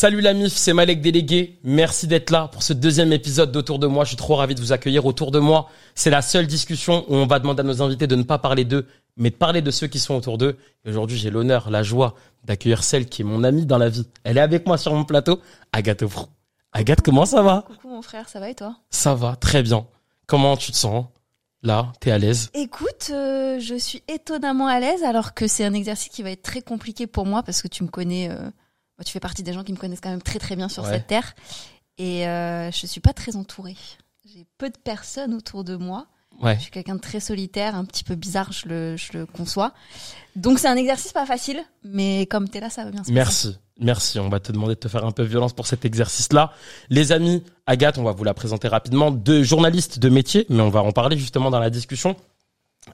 Salut la MIF, c'est Malek Délégué. Merci d'être là pour ce deuxième épisode d'Autour de moi. Je suis trop ravi de vous accueillir autour de moi. C'est la seule discussion où on va demander à nos invités de ne pas parler d'eux, mais de parler de ceux qui sont autour d'eux. Et aujourd'hui, j'ai l'honneur, la joie d'accueillir celle qui est mon amie dans la vie. Elle est avec moi sur mon plateau, Agathe Ofrou. Agathe, comment ça va? Coucou mon frère, ça va et toi? Ça va, très bien. Comment tu te sens? Là, t'es à l'aise? Écoute, euh, je suis étonnamment à l'aise alors que c'est un exercice qui va être très compliqué pour moi parce que tu me connais, euh, tu fais partie des gens qui me connaissent quand même très très bien sur Ouais. cette terre et euh, je suis pas très entourée. J'ai peu de personnes autour de moi. Ouais. Je suis quelqu'un de très solitaire, un petit peu bizarre, je le, je le conçois. Donc c'est un exercice pas facile, mais comme t'es là, ça va bien se passer. Merci. Merci. On va te demander de te faire un peu violence pour cet exercice-là. Les amis, Agathe, on va vous la présenter rapidement. Deux journalistes de métier, mais on va en parler justement dans la discussion.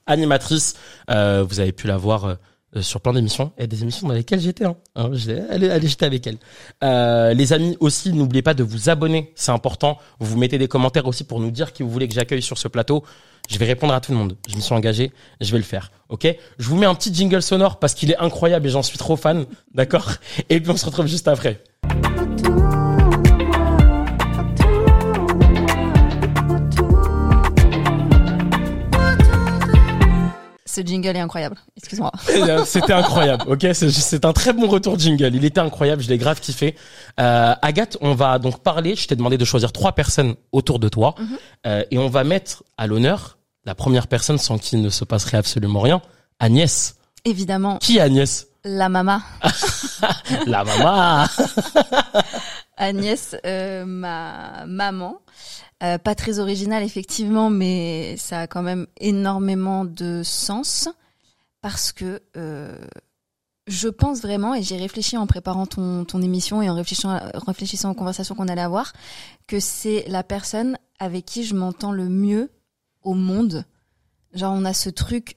Animatrice, euh, vous avez pu la voir euh, sur plein d'émissions et des émissions dans lesquelles j'étais. Hein. Hein, allez, allez, j'étais avec elle. Euh, les amis aussi, n'oubliez pas de vous abonner, c'est important. Vous mettez des commentaires aussi pour nous dire qui vous voulez que j'accueille sur ce plateau. Je vais répondre à tout le monde. Je me suis engagé, je vais le faire. Ok? Je vous mets un petit jingle sonore parce qu'il est incroyable et j'en suis trop fan. D'accord? Et puis on se retrouve juste après. Ce jingle est incroyable. Excuse-moi. Euh, C'était incroyable, ok C'est un très bon retour jingle. Il était incroyable, je l'ai grave kiffé. Euh, Agathe, on va donc parler. Je t'ai demandé de choisir trois personnes autour de toi, Mhm. Euh, et on va mettre à l'honneur la première personne sans qui ne se passerait absolument rien, Agnès. Évidemment, Qui Agnès? La mama. La maman. Agnès, euh, ma maman. Euh, pas très original effectivement, mais ça a quand même énormément de sens parce que euh, je pense vraiment, et j'ai réfléchi en préparant ton, ton émission et en réfléchissant, réfléchissant aux conversations qu'on allait avoir, que c'est la personne avec qui je m'entends le mieux au monde. Genre on a ce truc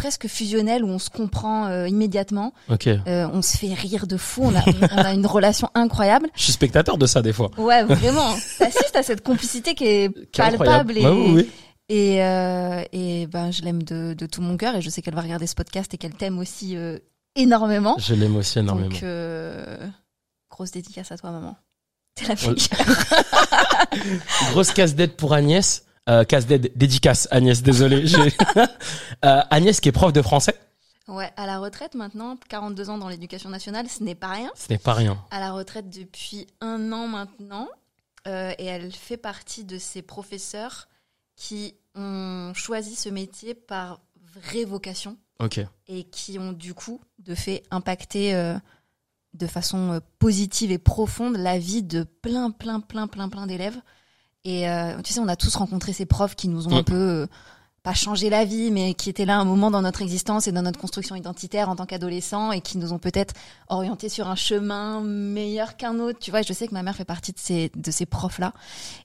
presque fusionnel où on se comprend euh, immédiatement, euh, on se fait rire de fou, on a, on a une relation incroyable. Je suis spectateur de ça des fois. Ouais, vraiment. T'assistes à cette complicité qui est Qui est palpable et, Ouais, oui, oui. et, euh, et ben je l'aime de, de tout mon cœur et je sais qu'elle va regarder ce podcast et qu'elle t'aime aussi énormément. Je l'aime aussi énormément. Donc grosse dédicace à toi maman. T'es la fille. Grosse casse-dette pour Agnès. Euh, casse-dette, dédicace Agnès, désolé. Euh, Agnès qui est prof de français. Ouais, à la retraite maintenant, 42 ans dans l'éducation nationale, ce n'est pas rien. Ce n'est pas rien. À la retraite depuis un an maintenant euh, et elle fait partie de ces professeurs qui ont choisi ce métier par vraie vocation. Ok. et qui ont du coup de fait impacté euh, de façon euh, positive et profonde la vie de plein plein plein plein plein d'élèves et euh, tu sais on a tous rencontré ces profs qui nous ont un peu euh, pas changé la vie mais qui étaient là un moment dans notre existence et dans notre construction identitaire en tant qu'adolescents et qui nous ont peut-être orientés sur un chemin meilleur qu'un autre tu vois je sais que ma mère fait partie de ces de ces profs là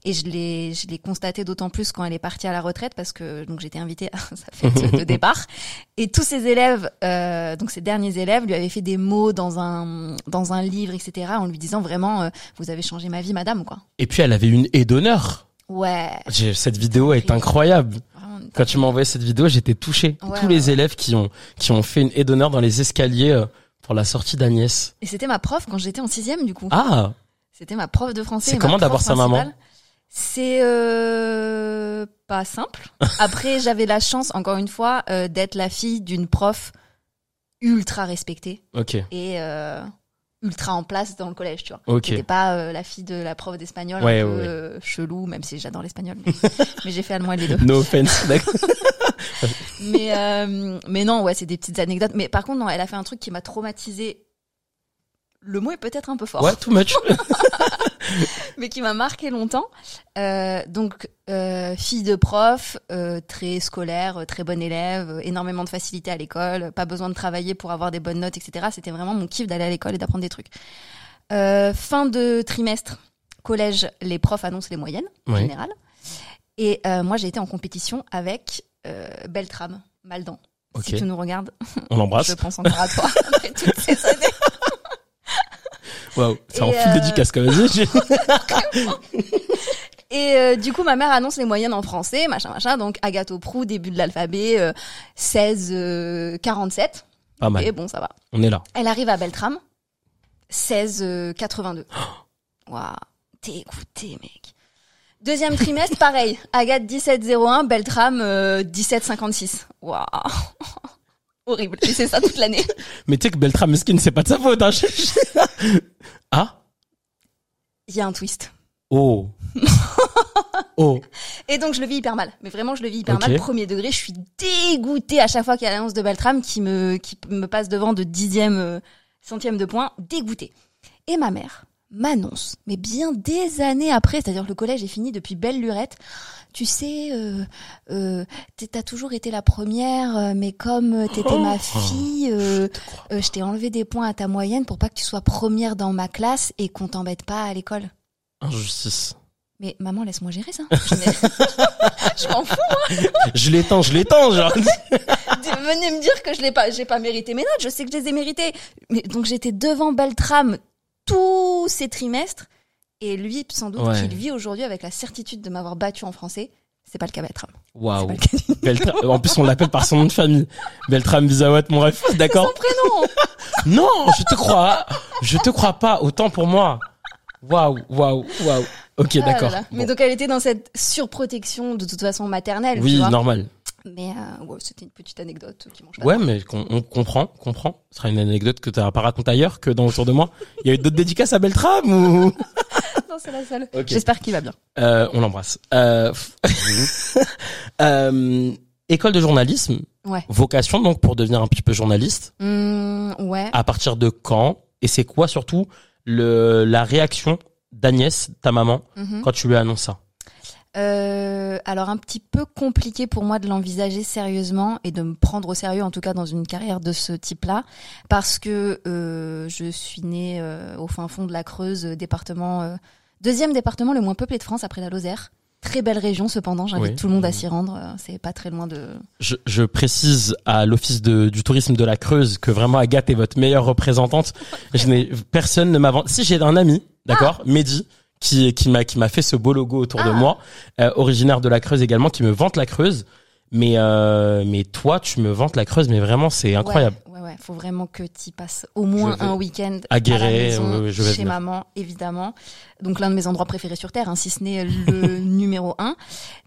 et je l'ai je l'ai constaté d'autant plus quand elle est partie à la retraite parce que donc j'étais invitée à sa fête de départ et tous ses élèves, euh, donc ses derniers élèves, lui avaient fait des mots dans un dans un livre, etc. En lui disant vraiment, euh, vous avez changé ma vie, madame, quoi. Et puis elle avait une haie d'honneur. Ouais. Cette vidéo est incroyable. Quand tu m'as envoyé cette vidéo, j'étais touché. Ouais, Tous ouais, les ouais. élèves qui ont qui ont fait une haie d'honneur dans les escaliers euh, pour la sortie d'Agnès. Et c'était ma prof quand j'étais en sixième, du coup. Ah, C'était ma prof de français. C'est comment d'avoir sa maman. C'est euh, pas simple. Après, j'avais la chance, encore une fois, euh, d'être la fille d'une prof ultra respectée ok, et euh, ultra en place dans le collège, tu vois. ok. J'étais pas euh, la fille de la prof d'espagnol Ouais, un peu ouais, ouais. euh, chelou, même si j'adore l'espagnol. Mais, mais j'ai fait allemand et les deux. No offense. d'accord. Mais euh, mais non, ouais, c'est des petites anecdotes. Mais par contre, non, elle a fait un truc qui m'a traumatisé. Le mot est peut-être un peu fort, ouais, too much? mais qui m'a marqué longtemps. Euh, donc, euh, fille de prof, euh, très scolaire, euh, très bonne élève, euh, énormément de facilité à l'école, pas besoin de travailler pour avoir des bonnes notes, etc. C'était vraiment mon kiff d'aller à l'école et d'apprendre des trucs. Euh, fin de trimestre, collège, les profs annoncent les moyennes, en général. Et euh, moi, j'ai été en compétition avec euh, Beltrame, Maldan. Ok. Si tu nous regardes, On l'embrasse. je pense encore à toi après toutes ces années. Waouh, c'est en full euh, dédicace quand même. Et euh, du coup, ma mère annonce les moyennes en français, machin, machin. Donc, Agathe Prou, début de l'alphabet, euh, 16, euh, 47. Pas mal. Et bon, ça va. On est là. Elle arrive à Beltrame. 16 euh, 82. Waouh, dégoûté mec. Deuxième trimestre, pareil. Agathe 1701, Beltram euh, 1756. Waouh. Horrible. Et c'est ça toute l'année. Mais tu sais que Beltram Meskin, c'est pas de sa faute. Hein. ah? Il y a un twist. Oh Oh Et donc je le vis hyper mal. Mais vraiment je le vis hyper mal. Premier degré, je suis dégoûtée à chaque fois qu'il y a l'annonce de Beltram qui me qui me passe devant de dixième euh, centième de point. Dégoûtée. Et ma mère m'annonce, mais bien des années après, c'est-à-dire que le collège est fini depuis belle lurette. Tu sais, euh, euh, t'as toujours été la première, euh, mais comme euh, t'étais ma fille, euh, te crois. euh, je t'ai enlevé des points à ta moyenne pour pas que tu sois première dans ma classe et qu'on t'embête pas à l'école. Injustice. Mais maman, laisse-moi gérer ça. Je, m'en fous. Je l'étends, je l'étends, genre. Venez me dire que je l'ai pas, j'ai pas mérité mes notes. Je sais que je les ai méritées. Mais donc j'étais devant Beltram tous ces trimestres. Et lui, sans doute, Ouais. qu'il vit aujourd'hui avec la certitude de m'avoir battu en français. C'est pas le cas Beltram. Waouh. Beltram. En plus, on l'appelle par son nom de famille. Beltram Bizawat, mon ref. D'accord. Son prénom. Non, je te crois. Je te crois pas. Autant pour moi. Waouh, waouh, waouh. Ok, Ah d'accord. Bon. Mais donc elle était dans cette surprotection de toute façon maternelle. tu Oui, vois. normal. Mais euh, ouais, c'était une petite anecdote qui mange pas. Ouais, mais qu'on- on comprend, comprend. Ce sera une anecdote que tu n'as pas racontée ailleurs que dans Autour de moi. Il y a eu d'autres dédicaces à Beltram ou? Non, c'est la seule. J'espère qu'il va bien. euh, On l'embrasse. Euh... euh, École de journalisme. Ouais. Vocation donc pour devenir un petit peu journaliste. Hum, ouais. À partir de quand? Et c'est quoi surtout le la réaction d'Agnès, ta maman, Mhm. quand tu lui annonces ça? Euh, alors un petit peu compliqué pour moi de l'envisager sérieusement et de me prendre au sérieux en tout cas dans une carrière de ce type-là parce que euh, je suis née euh, au fin fond de la Creuse, euh, département euh, deuxième département le moins peuplé de France après la Lozère. Très belle région cependant, j'invite Oui. tout le monde à s'y rendre, euh, c'est pas très loin de je, je précise à l'office du tourisme de la Creuse que vraiment Agathe est votre meilleure représentante. Je n'ai personne ne m'a Si j'ai un ami, d'accord, Mehdi, qui qui m'a qui m'a fait ce beau logo autour de Ah. moi, euh, originaire de la Creuse également, qui me vante la Creuse. Mais euh, mais toi, tu me vantes la Creuse, mais vraiment c'est incroyable. Ouais, ouais, ouais, faut vraiment que tu passes au moins un week-end à à Guéret, la maison, ouais, ouais, je vais chez venir. maman, évidemment. Donc l'un de mes endroits préférés sur Terre, hein, si ce n'est le numéro un.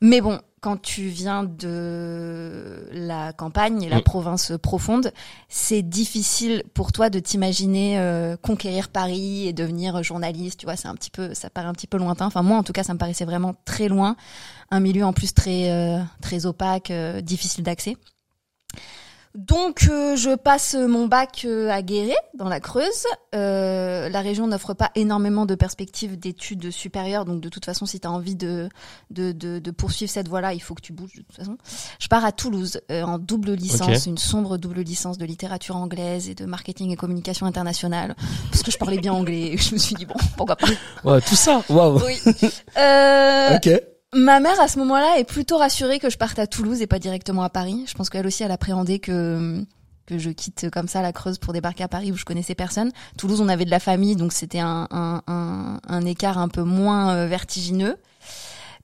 Mais bon, quand tu viens de la campagne, la Mm. province profonde, c'est difficile pour toi de t'imaginer euh, conquérir Paris et devenir journaliste. Tu vois, c'est un petit peu, ça paraît un petit peu lointain. Enfin moi, en tout cas, ça me paraissait vraiment très loin. Un milieu en plus très euh, très opaque, euh, difficile d'accès. Donc euh, je passe mon bac euh, à Guéret, dans la Creuse. Euh, la région n'offre pas énormément de perspectives d'études supérieures, donc de toute façon, si tu as envie de, de, de, de poursuivre cette voie-là, il faut que tu bouges de toute façon. Je pars à Toulouse euh, en double licence, une sombre double licence de littérature anglaise et de marketing et communication internationale, parce que je parlais bien anglais. et Je me suis dit bon, pourquoi pas. Ouais, tout ça, waouh. Oui. Euh, Ok. Ma mère, à ce moment-là, est plutôt rassurée que je parte à Toulouse et pas directement à Paris. Je pense qu'elle aussi, elle appréhendait que que je quitte comme ça la Creuse pour débarquer à Paris où je connaissais personne. Toulouse, on avait de la famille, donc c'était un, un, un, un écart un peu moins euh, vertigineux.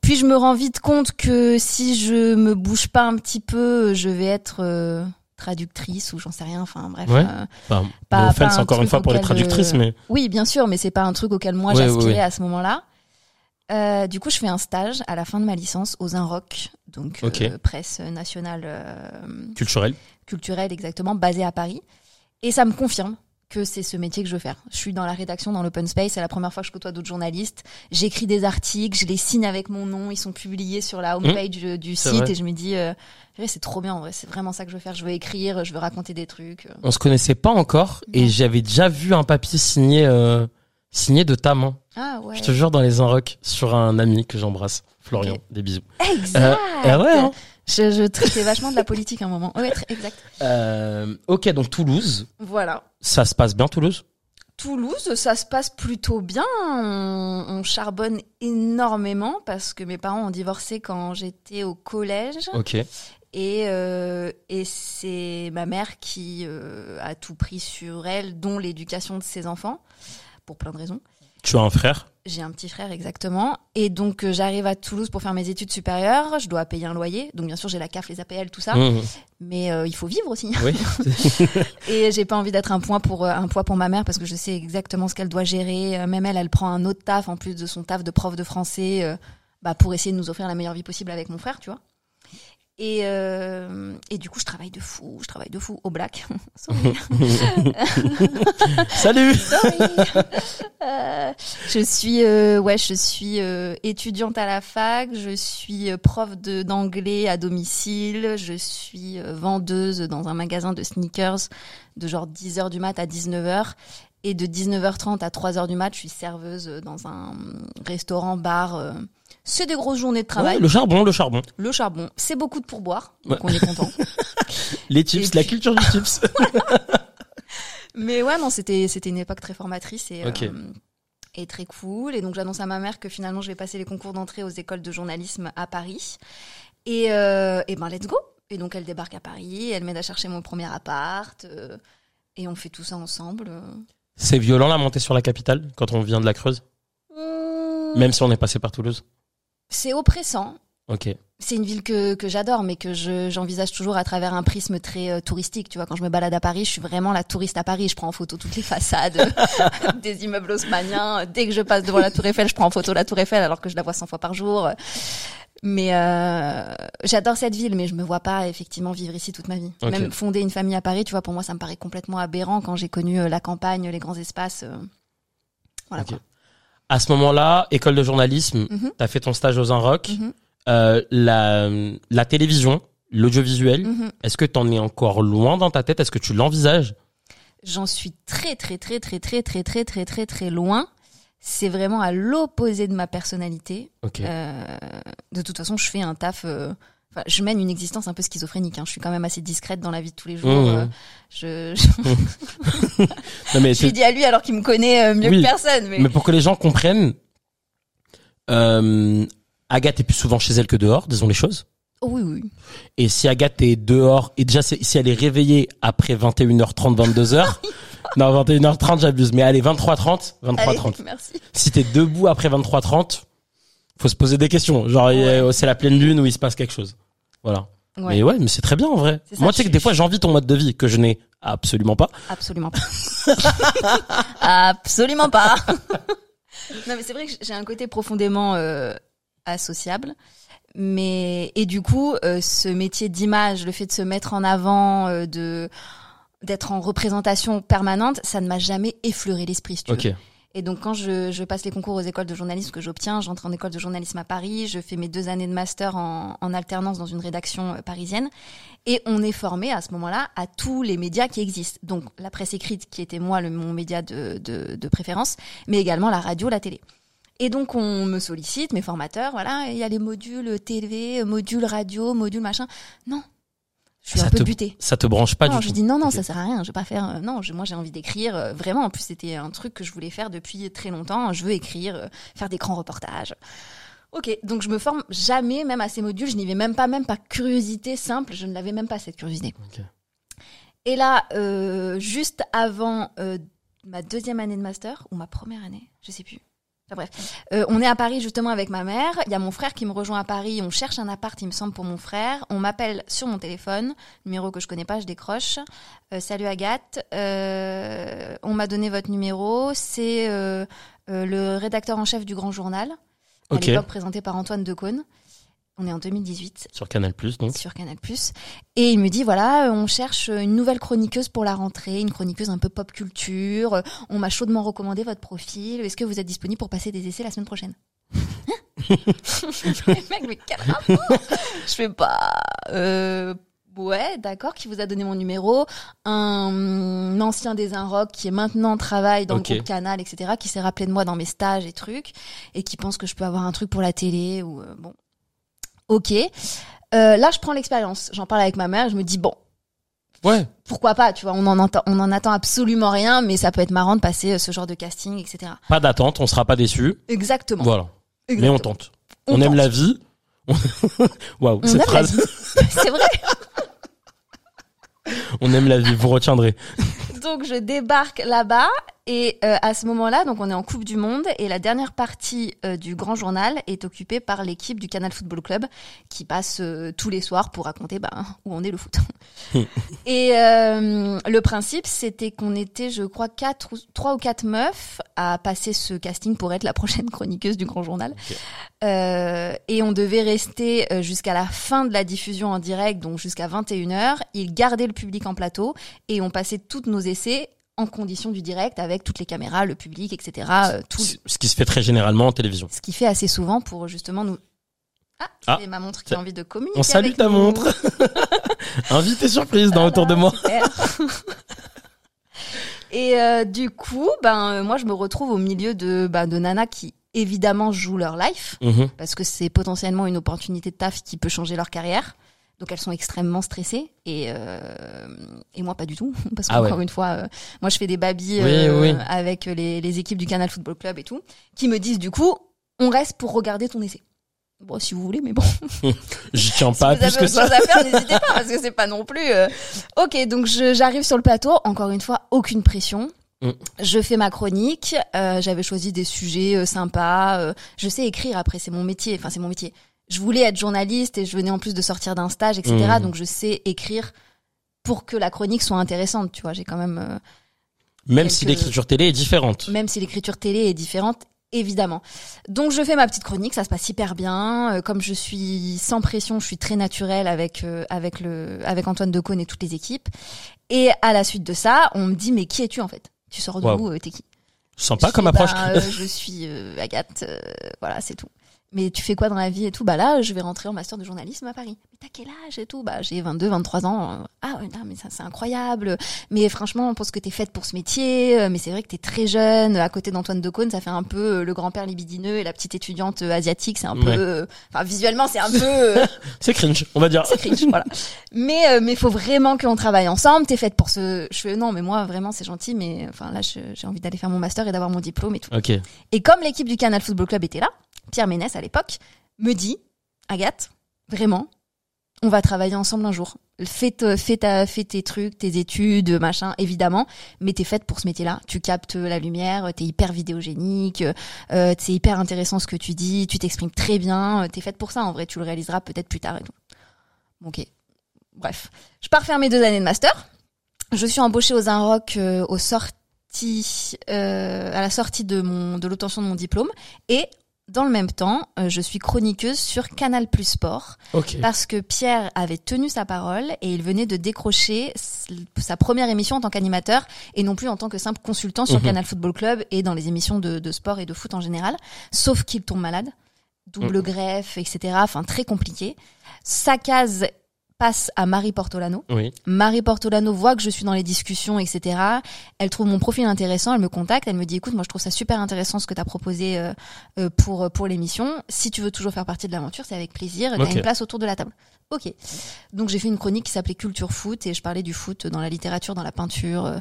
Puis je me rends vite compte que si je me bouge pas un petit peu, je vais être euh, traductrice ou j'en sais rien. Enfin bref. Ouais. euh, Enfin, Pas- offense pas encore une fois pour les traductrices, mais oui, bien sûr, mais c'est pas un truc auquel moi Ouais, j'aspirais ouais. à ce moment-là. Euh, du coup, je fais un stage à la fin de ma licence aux Inroc, donc euh, presse nationale euh, culturel. culturelle exactement, basée à Paris. Et ça me confirme que c'est ce métier que je veux faire. Je suis dans la rédaction, dans l'open space, c'est la première fois que je côtoie d'autres journalistes. J'écris des articles, je les signe avec mon nom, ils sont publiés sur la homepage du Mmh. c'est site vrai. et je me dis, c'est trop bien en vrai, c'est vraiment ça que je veux faire. Je veux écrire, je veux raconter des trucs. On se connaissait pas encore et j'avais déjà vu un papier signé signé de ta main. Ah ouais. Je te jure dans les Inrocks sur un ami que j'embrasse, Florian. Des bisous. Exact. Euh, eh ouais, hein. Je, je traitais vachement de la politique à un moment. Ouais, très- exact. Euh, ok, donc Toulouse, Voilà. ça se passe bien Toulouse? Toulouse, ça se passe plutôt bien. On, on charbonne énormément parce que mes parents ont divorcé quand j'étais au collège. Ok. Et, euh, et c'est ma mère qui euh, a tout pris sur elle, dont l'éducation de ses enfants. Pour plein de raisons. Tu as un frère J'ai un petit frère exactement. Et donc euh, j'arrive à Toulouse pour faire mes études supérieures. Je dois payer un loyer. Donc bien sûr j'ai la CAF, les APL, tout ça. Mmh. Mais euh, il faut vivre aussi. Oui. Et j'ai pas envie d'être un point pour euh, un poids pour ma mère parce que je sais exactement ce qu'elle doit gérer. Même elle, elle prend un autre taf en plus de son taf de prof de français, bah pour essayer de nous offrir la meilleure vie possible avec mon frère, tu vois. Et, euh, et du coup, je travaille de fou, je travaille de fou au black. Salut. Euh, je suis, euh, ouais, je suis euh, étudiante à la fac. Je suis euh, prof de d'anglais à domicile. Je suis vendeuse dans un magasin de sneakers de genre 10 h du mat à 19 h et de 19h30 à 3 h du mat, je suis serveuse dans un restaurant bar. C'est des grosses journées de travail. Ouais, Le charbon, le charbon. Le charbon, c'est beaucoup de pourboire, donc Ouais. on est content. Les Et la culture du chips. Mais ouais, non, c'était c'était une époque très formatrice et euh, et très cool. Et donc j'annonce à ma mère que finalement je vais passer les concours d'entrée aux écoles de journalisme à Paris. Et euh, et ben let's go. Et donc elle débarque à Paris, elle m'aide à chercher mon premier appart euh, et on fait tout ça ensemble. C'est violent la montée sur la capitale quand on vient de la Creuse, Mmh, même si on est passé par Toulouse? C'est oppressant. Ok. C'est une ville que, que j'adore, mais que je, j'envisage toujours à travers un prisme très euh, touristique. Tu vois, quand je me balade à Paris, je suis vraiment la touriste à Paris. Je prends en photo toutes les façades des immeubles haussmanniens. Dès que je passe devant la Tour Eiffel, je prends en photo la Tour Eiffel alors que je la vois 100 fois par jour. Mais euh, j'adore cette ville, mais je me vois pas effectivement vivre ici toute ma vie. Même fonder une famille à Paris, tu vois, pour moi, ça me paraît complètement aberrant quand j'ai connu euh, la campagne, les grands espaces. Voilà. Quoi. À ce moment-là, école de journalisme, Mhm. t'as fait ton stage aux Inrock, Mhm. euh, la, la télévision, l'audiovisuel. Mhm. Est-ce que t'en es encore loin dans ta tête? Est-ce que tu l'envisages? J'en suis très très très très très très très très très très loin. C'est vraiment à l'opposé de ma personnalité. Ok. Euh, de toute façon, je fais un taf. euh, enfin, je mène une existence un peu schizophrénique. Hein. Je suis quand même assez discrète dans la vie de tous les jours. Mmh. Euh, je, je, Non, mais, je lui dis à lui alors qu'il me connaît euh, mieux Oui. que personne. Mais, mais pour que les gens comprennent, euh, Agathe est plus souvent chez elle que dehors, disons les choses. Oh oui, oui. Et si Agathe est dehors, et déjà si elle est réveillée après 21h30, 22h, non 21h30 j'abuse, mais allez 23h30, Allez, 23h30. merci. Si t'es debout après 23h30, faut se poser des questions. Genre c'est la pleine lune où il se passe quelque chose. Voilà. Ouais, Mais ouais, mais c'est très bien en vrai. Ça, Moi tu sais que des fois j'envie ton mode de vie que je n'ai absolument pas. absolument pas. absolument pas. non, mais c'est vrai que j'ai un côté profondément euh, associable. Mais et du coup, euh, ce métier d'image, le fait de se mettre en avant, euh, de d'être en représentation permanente, ça ne m'a jamais effleuré l'esprit. Si tu veux. Et donc quand je, je passe les concours aux écoles de journalisme que j'obtiens, j'entre en école de journalisme à Paris, je fais mes deux années de master en, en alternance dans une rédaction euh, parisienne, et on est formé à ce moment-là à tous les médias qui existent. Donc la presse écrite qui était moi le, mon média de, de, de préférence, mais également la radio, la télé. Et donc on me sollicite, mes formateurs, voilà, il y a les modules télé, modules radio, modules machin. Non, je suis Ça un peu te- butée. Ça te branche pas non, du je tout. dis non, non, ça sert à rien. Je vais pas faire. euh, non, je- moi j'ai envie d'écrire. euh, vraiment, en plus c'était un truc que je voulais faire depuis très longtemps. Je veux écrire, euh, faire des grands reportages. Ok, donc je me forme jamais, même à ces modules. Je n'y vais même pas, même par curiosité simple. Je ne l'avais même pas cette curiosité. Et là, juste avant ma deuxième année de master ou ma première année, je sais plus. Enfin bref, Euh, on est à Paris justement avec ma mère. Il y a mon frère qui me rejoint à Paris. On cherche un appart, il me semble, pour mon frère. On m'appelle sur mon téléphone, numéro que je connais pas, je décroche. Euh, salut Agathe, Euh, on m'a donné votre numéro. C'est le rédacteur en chef du Grand Journal, à l'époque présenté par Antoine Decaune. On est en 2018 Sur Canal Plus donc. sur Canal+. Et il me dit voilà, euh, on cherche une nouvelle chroniqueuse pour la rentrée, une chroniqueuse un peu pop culture. Euh, On m'a chaudement recommandé votre profil. Est-ce que vous êtes disponible pour passer des essais la semaine prochaine? Mec, mais quel rapport? Je fais pas. Euh, ouais, d'accord. Qui vous a donné mon numéro Un ancien des Inrock qui est maintenant travaille dans le groupe Canal, etc. Qui s'est rappelé de moi dans mes stages et trucs et qui pense que je peux avoir un truc pour la télé ou euh, bon. Ok. Euh, là, je prends l'expérience. J'en parle avec ma mère. Je me dis bon, Ouais. pourquoi pas, tu vois, on en entend, on en attend absolument rien, mais ça peut être marrant de passer euh, ce genre de casting, etc. Pas d'attente, on sera pas déçu. Exactement. Voilà. Mais on tente. On On, aime tente. la vie. Waouh, cette phrase. C'est vrai. On aime la vie, vous retiendrez. Donc je débarque là-bas Et euh, à ce moment-là, donc on est en Coupe du Monde et la dernière partie euh, du Grand Journal est occupée par l'équipe du Canal Football Club qui passe euh, tous les soirs pour raconter bah, où on est le foot. et euh, le principe, c'était qu'on était, je crois, quatre ou trois ou quatre meufs à passer ce casting pour être la prochaine chroniqueuse du Grand Journal. Euh, et on devait rester jusqu'à la fin de la diffusion en direct, donc jusqu'à 21h. Ils gardaient le public en plateau et on passait tous nos essais en condition du direct avec toutes les caméras, le public, etc. euh, tout, Ce ce qui se fait très généralement en télévision. ce qui fait assez souvent pour justement nous. Ah, Ah, c'est ma montre qui a envie de communiquer. On salue avec ta nous. montre. Invité surprise dans Autour de moi. Super. Et euh, du coup, ben euh, moi je me retrouve au milieu de ben, de nanas qui évidemment jouent leur life Mhm. parce que c'est potentiellement une opportunité de taf qui peut changer leur carrière. Donc elles sont extrêmement stressées et euh, et moi pas du tout parce Ah qu'encore ouais. une fois euh, moi je fais des babilles Oui, euh, oui. avec les, les équipes du Canal Football Club et tout qui me disent du coup on reste pour regarder ton essai. Bon si vous voulez mais bon J'y tiens si pas vous plus avez que ça. à n'hésitez pas parce que c'est pas non plus. euh, Ok, donc je- j'arrive sur le plateau. Encore une fois, aucune pression. Mm. Je fais ma chronique. euh, J'avais choisi des sujets euh, sympas. euh, je sais écrire. Après, c'est mon métier. Enfin, c'est mon métier. Je voulais être journaliste et je venais en plus de sortir d'un stage, etc. Mm. Donc, je sais écrire pour que la chronique soit intéressante. Tu vois, j'ai quand même. euh, Même si l'écriture télé est différente. même si l'écriture télé est différente, évidemment. Donc je fais ma petite chronique, ça se passe hyper bien. Euh, comme je suis sans pression, je suis très naturelle avec euh, avec le avec Antoine Decaune et toutes les équipes. Et à la suite de ça, on me dit mais qui es-tu en fait? Tu sors d'où Waouh. euh, T'es qui? Sympa comme approche. bah, euh, Je suis euh, Agathe, euh, voilà c'est tout. Mais tu fais quoi dans la vie et tout? Bah là, je vais rentrer en master de journalisme à Paris. Mais t'as quel âge et tout? Bah j'ai 22, 23 ans. Ah ouais, non, mais ça c'est incroyable. Mais franchement, on pense que t'es faite pour ce métier. Euh, Mais c'est vrai que t'es très jeune. À côté d'Antoine Decaune, ça fait un peu euh, le grand-père libidineux et la petite étudiante euh, asiatique. C'est un Ouais. peu, enfin visuellement, c'est un peu. C'est cringe, on va dire. c'est cringe, voilà. Mais mais faut vraiment qu'on travaille ensemble. T'es faite pour ce. Je fais non, mais moi vraiment c'est gentil, mais enfin là j'ai envie d'aller faire mon master et d'avoir mon diplôme et tout. Et comme l'équipe du Canal Football Club était là, Pierre Ménès à l'époque me dit Agathe, vraiment, on va travailler ensemble un jour. Fais, fais, ta, fais tes trucs, tes études, machin, évidemment, mais t'es faite pour ce métier-là. Tu captes la lumière, t'es hyper vidéogénique, euh, c'est hyper intéressant ce que tu dis, tu t'exprimes très bien, t'es faite pour ça. En vrai, tu le réaliseras peut-être plus tard et tout. Bon, Ok. Bref, je pars faire mes deux années de master. Je suis embauchée aux Inrock euh, au sorti, euh, à la sortie de mon de l'obtention de mon diplôme et dans le même temps, euh, je suis chroniqueuse sur Canal Plus Sport Ok. parce que Pierre avait tenu sa parole et il venait de décrocher sa première émission en tant qu'animateur et non plus en tant que simple consultant sur Mhm. Canal Football Club et dans les émissions de, de sport et de foot en général, sauf qu'il tombe malade, double greffe, etc. Enfin très compliqué. Sa case passe à Marie Portolano. Oui. Marie Portolano voit que je suis dans les discussions, etc. Elle trouve mon profil intéressant, elle me contacte, elle me dit écoute, moi je trouve ça super intéressant ce que tu as proposé euh, euh, pour pour l'émission. Si tu veux toujours faire partie de l'aventure, c'est avec plaisir. T'as Ok. une place autour de la table. Ok. Donc j'ai fait une chronique qui s'appelait Culture Foot et je parlais du foot dans la littérature, dans la peinture, euh,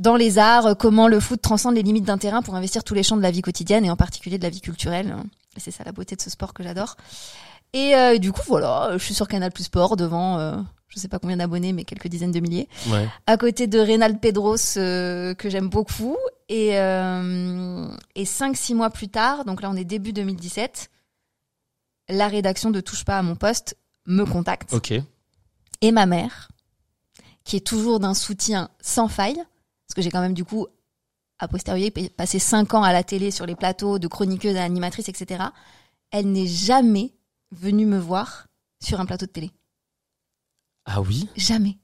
dans les arts, euh, comment le foot transcende les limites d'un terrain pour investir tous les champs de la vie quotidienne et en particulier de la vie culturelle. Et c'est ça la beauté de ce sport que j'adore. Et euh, du coup voilà, je suis sur Canal Plus Sport devant euh, je sais pas combien d'abonnés mais quelques dizaines de milliers Ouais. à côté de Reynald Pedros euh, que j'aime beaucoup et euh, et cinq six mois plus tard donc là on est début 2017 la rédaction de touche pas à mon poste me contacte Ok. et ma mère qui est toujours d'un soutien sans faille parce que j'ai quand même du coup a posteriori pa- passé cinq ans à la télé sur les plateaux de chroniqueuse à animatrice etc elle n'est jamais venue me voir sur un plateau de télé Ah oui? jamais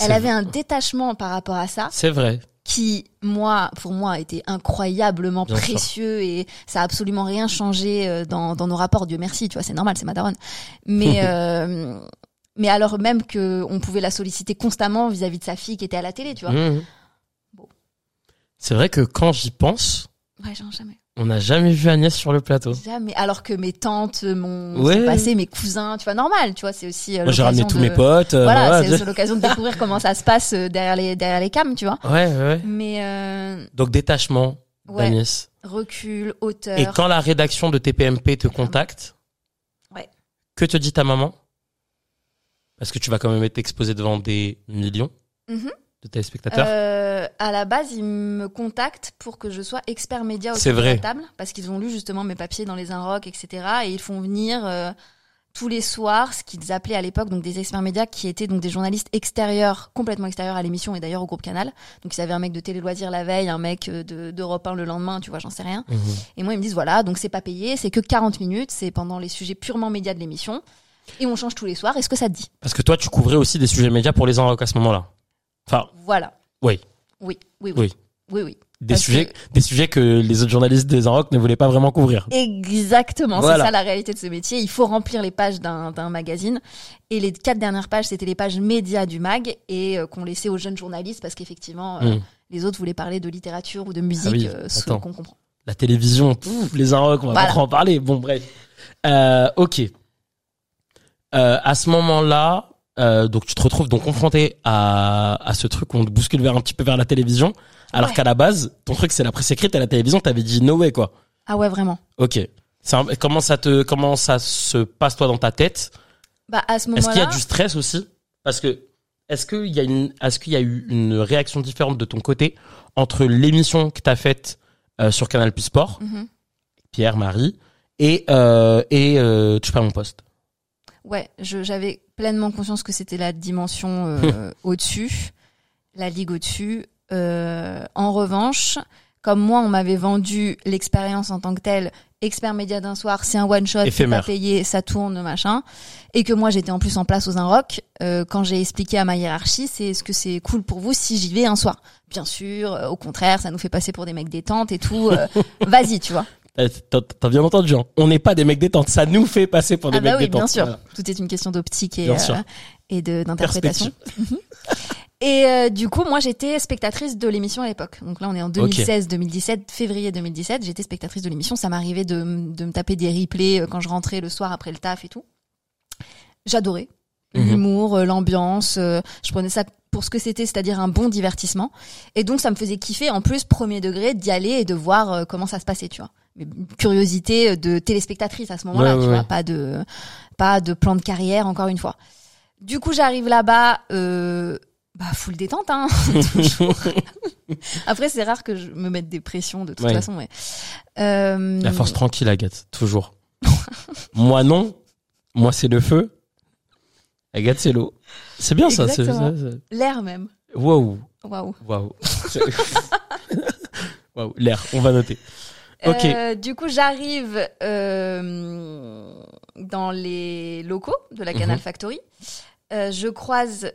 elle avait un détachement par rapport à ça C'est vrai. qui, moi, pour moi, été incroyablement Bien sûr. précieux et ça a absolument rien changé euh, dans, dans nos rapports. Dieu merci, tu vois, c'est normal, c'est ma daronne. Mais, euh, mais alors même que on pouvait la solliciter constamment vis-à-vis de sa fille qui était à la télé, tu vois. Bon. C'est vrai que quand j'y pense, Ouais, genre jamais. On n'a jamais vu Agnès sur le plateau. Jamais. Alors que mes tantes m'ont Ouais. passées, mes cousins, tu vois, normal, tu vois, c'est aussi. euh, Moi, j'ai ramené tous de- mes potes. euh, Voilà, voilà, c'est l'occasion de découvrir comment ça se passe euh, derrière les, derrière les cams, tu vois. Ouais, ouais, ouais. Mais euh, Donc détachement ouais, d'Agnès. recul, hauteur. Et quand la rédaction de TPMP te contacte, Ouais. que te dit ta maman? Parce que tu vas quand même être exposé devant des millions Mhm. De téléspectateurs Euh, à la base, ils me contactent pour que je sois expert média de vrai. table, parce qu'ils ont lu justement mes papiers dans les Inrocks, etc. Et ils font venir euh, tous les soirs ce qu'ils appelaient à l'époque donc des experts médias, qui étaient donc des journalistes extérieurs, complètement extérieurs à l'émission et d'ailleurs au groupe Canal. Donc ils avaient un mec de Télé Loisirs la veille, un mec euh, de d'Europe 1 le lendemain, tu vois, j'en sais rien. Mhm. Et moi, ils me disent voilà, donc c'est pas payé, c'est que 40 minutes, c'est pendant les sujets purement médias de l'émission. Et on change tous les soirs. Est-ce que ça te dit? Parce que toi, tu couvrais aussi des sujets médias pour les Inrocks à ce moment-là. Enfin, Voilà. Oui. Oui, oui, oui. Oui. Oui, des Parce sujets, que- des sujets que les autres journalistes des Inrocks ne voulaient pas vraiment couvrir. Exactement, Voilà. c'est ça la réalité de ce métier. Il faut remplir les pages d'un magazine. Et les quatre dernières pages, c'était les pages médias du mag et euh, qu'on laissait aux jeunes journalistes parce qu'effectivement, euh, Mm. les autres voulaient parler de littérature ou de musique, Ah oui, euh, ce qu'on comprend. La télévision, pouf, les Inrocks, on va Voilà. pas en parler. Bon, bref. Ok. À ce moment-là, euh, donc tu te retrouves donc confronté à, à ce truc, on te bouscule vers un petit peu vers la télévision, alors Ouais. qu'à la base, ton truc c'est la presse écrite, à la télévision, t'avais dit no way quoi. Ah ouais, vraiment. Ok. Un- comment ça te, comment ça se passe toi dans ta tête? Bah, à ce Est-ce qu'il y a moment-là, du stress aussi? Parce que est-ce qu'il y a une, est-ce qu'il y a eu une réaction différente de ton côté entre l'émission que t'as faite euh, sur Canal Plus Sport, Mhm. Pierre, Marie, et euh, et euh, tu pas mon poste? Ouais, j'avais pleinement conscience que c'était la dimension euh, au-dessus, la ligue au-dessus. Euh, en revanche, comme moi, on m'avait vendu l'expérience en tant que telle, expert média d'un soir, c'est un one shot, c'est pas payé, ça tourne, machin, et que moi j'étais en plus en place aux Inrock. Euh, quand j'ai expliqué à ma hiérarchie, c'est est-ce que c'est cool pour vous si j'y vais un soir Bien sûr, euh, au contraire, ça nous fait passer pour des mecs détentes et tout. euh, Vas-y, tu vois. T'as bien entendu, hein. on n'est pas des mecs détentes, ça nous fait passer pour des Ah bah mecs oui, bien sûr. Voilà. Tout est une question d'optique et, euh, et d'interprétation. Perspective. Et euh, du coup, moi, j'étais spectatrice de l'émission à l'époque. Donc là, on est en 2016-2017, février 2017. J'étais spectatrice de l'émission. Ça m'arrivait de, de me taper des replays euh, quand je rentrais le soir après le taf et tout. J'adorais Mhm. l'humour, euh, l'ambiance. euh, je prenais ça pour ce que c'était, c'est-à-dire un bon divertissement. Et donc, ça me faisait kiffer, en plus, premier degré, d'y aller et de voir comment ça se passait, tu vois. Une curiosité euh, de téléspectatrice à ce moment-là, Ouais, tu ouais, vois, pas de pas de plan de carrière, encore une fois. Du coup, j'arrive là-bas, euh, bah full détente, hein. toujours. Après, c'est rare que je me mette des pressions de toute Ouais. façon. Euh, La force tranquille, Agathe, toujours. Moi non, moi c'est le feu. Agathe c'est l'eau. C'est bien ça. Exactement. c'est- L'air même. Waouh, Waouh. waouh, waouh. L'air, on va noter. Euh, du coup, j'arrive euh, dans les locaux de la Canal Mhm. Factory. Euh, je croise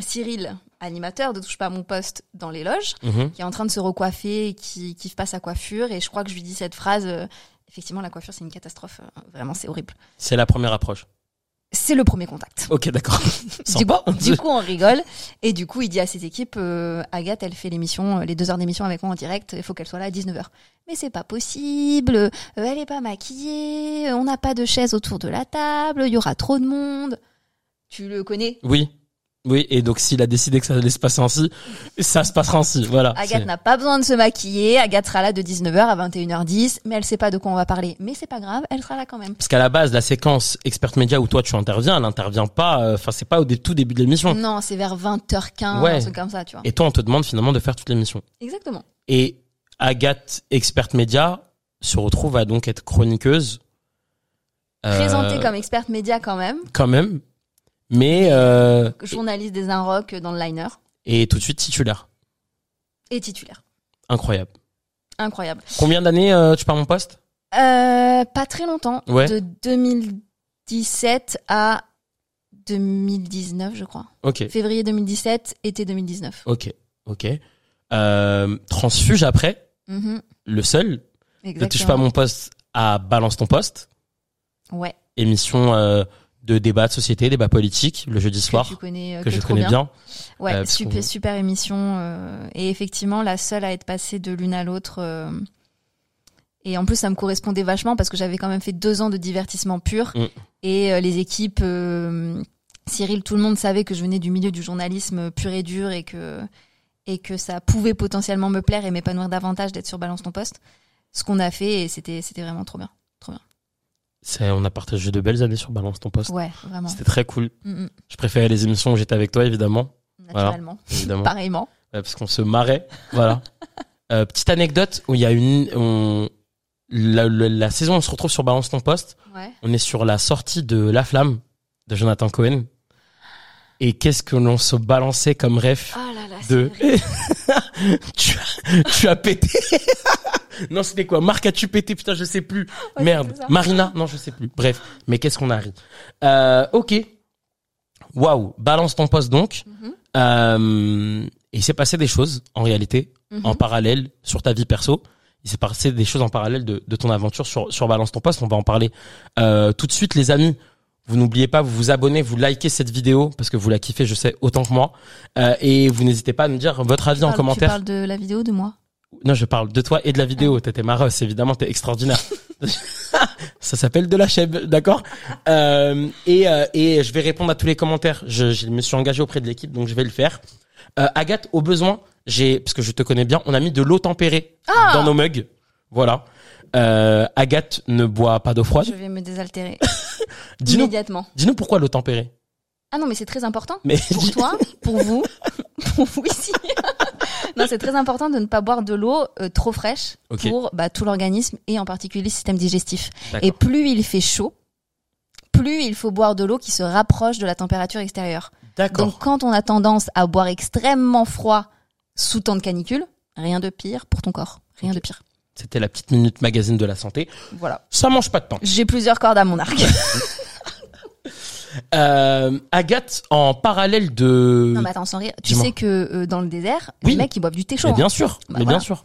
Cyril, animateur de Touche pas à mon poste, dans les loges, Mhm. qui est en train de se recoiffer et qui kiffe pas sa coiffure. Et je crois que je lui dis cette phrase. effectivement, la coiffure, c'est une catastrophe. Vraiment, c'est horrible. C'est la première approche. C'est le premier contact. Ok, d'accord. Du coup, du coup, on rigole. Et du coup, il dit à ses équipes, euh, Agathe, elle fait l'émission, euh, les deux heures d'émission avec moi en direct, il faut qu'elle soit là à 19h. Mais c'est pas possible, euh, elle est pas maquillée, on n'a pas de chaise autour de la table, il y aura trop de monde. Tu le connais? Oui, oui. Et donc s'il a décidé que ça allait se passer ainsi, ça se passera ainsi. Voilà. Agathe n'a pas besoin de se maquiller, Agathe sera là de 19h à 21h10, mais elle sait pas de quoi on va parler. Mais c'est pas grave, elle sera là quand même. Parce qu'à la base, la séquence expert média où toi tu interviens, elle n'intervient pas. euh, Enfin, c'est pas au tout début de l'émission. Non, c'est vers 20h15, Ouais. un truc comme ça, tu vois. Et toi, on te demande finalement de faire toute l'émission. Exactement. Et Agathe, experte média, se retrouve à donc être chroniqueuse. Euh, Présentée comme experte média quand même, Quand même. Mais. Euh, journaliste des Inrocks dans le liner, et tout de suite titulaire. et titulaire. Incroyable. Incroyable. Combien d'années euh, tu pars mon poste? Euh, pas très longtemps. Ouais. De 2017 à 2019, je crois. Ok. Février 2017, été 2019. Ok. Ok. Transfuge après, Mhm. le seul. Ne Exactement. touche pas mon poste à Balance ton poste. Ouais. Émission de débat de société, débat politique, le jeudi soir, connais, euh, que je connais bien. Ouais, Euh, super, émission. euh, et effectivement, la seule à être passée de l'une à l'autre. et en plus, ça me correspondait vachement parce que j'avais quand même fait deux ans de divertissement pur. Mm. Et les équipes, Cyril, tout le monde savait que je venais du milieu du journalisme pur et dur et que, et que ça pouvait potentiellement me plaire et m'épanouir davantage d'être sur Balance ton poste. Ce qu'on a fait et c'était, c'était vraiment trop bien. On a partagé de belles années sur Balance ton poste. Ouais, vraiment. C'était très cool. Mm, mm. Je préférais les émissions où j'étais avec toi, évidemment. naturellement, évidemment. pareillement. Ouais, parce qu'on se marrait. Voilà. Euh, petite anecdote où il y a une, on, la, la- la saison, on se retrouve sur Balance ton poste. Ouais. On est sur la sortie de La Flamme de Jonathan Cohen. Et qu'est-ce que l'on se balançait comme ref Oh là là, de tu, as, tu as pété. non, c'était quoi? Marc, as-tu pété? Putain, je sais plus. Merde. Marina? Non, je sais plus. Bref, mais qu'est-ce qu'on a ri? Euh, Ok. Waouh. Balance ton poste donc. Mhm. Euh, et il s'est passé des choses en réalité Mhm. en parallèle sur ta vie perso. Il s'est passé des choses en parallèle de, de ton aventure sur, sur Balance ton poste. On va en parler euh, tout de suite, les amis. Vous n'oubliez pas, vous vous abonnez, vous likez cette vidéo parce que vous la kiffez, je sais, autant que moi. Euh, et vous n'hésitez pas à nous dire votre avis en commentaire. Tu parles de la vidéo de moi Non, je parle de toi et de la vidéo. T'étais mareuse, évidemment, t'es extraordinaire. Ça s'appelle de la chèvre, d'accord euh, et, euh, et je vais répondre à tous les commentaires. Je, je me suis engagé auprès de l'équipe, donc je vais le faire. Euh, Agathe, au besoin, j'ai parce que je te connais bien, on a mis de l'eau tempérée Ah dans nos mugs. Voilà. Euh, Agathe ne boit pas d'eau froide. Je vais me désaltérer Dis-nous, immédiatement. dis-nous pourquoi l'eau tempérée. Ah non, mais c'est très important. Mais Pour toi, pour vous, pour vous ici. non, c'est très important de ne pas boire de l'eau euh, trop fraîche pour bah, tout l'organisme et en particulier le système digestif. Et plus il fait chaud, plus il faut boire de l'eau qui se rapproche de la température extérieure. Donc quand on a tendance à boire extrêmement froid sous temps de canicule, rien de pire pour ton corps. Rien de pire. C'était la petite minute magazine de la santé. Voilà. Ça mange pas de pain. J'ai plusieurs cordes à mon arc. Euh, Agathe, en parallèle de. non mais attends, sans rire. Tu sais que euh, dans le désert, Oui. les mecs ils boivent du thé chaud. Mais hein. bien sûr, Bah mais voilà. bien sûr.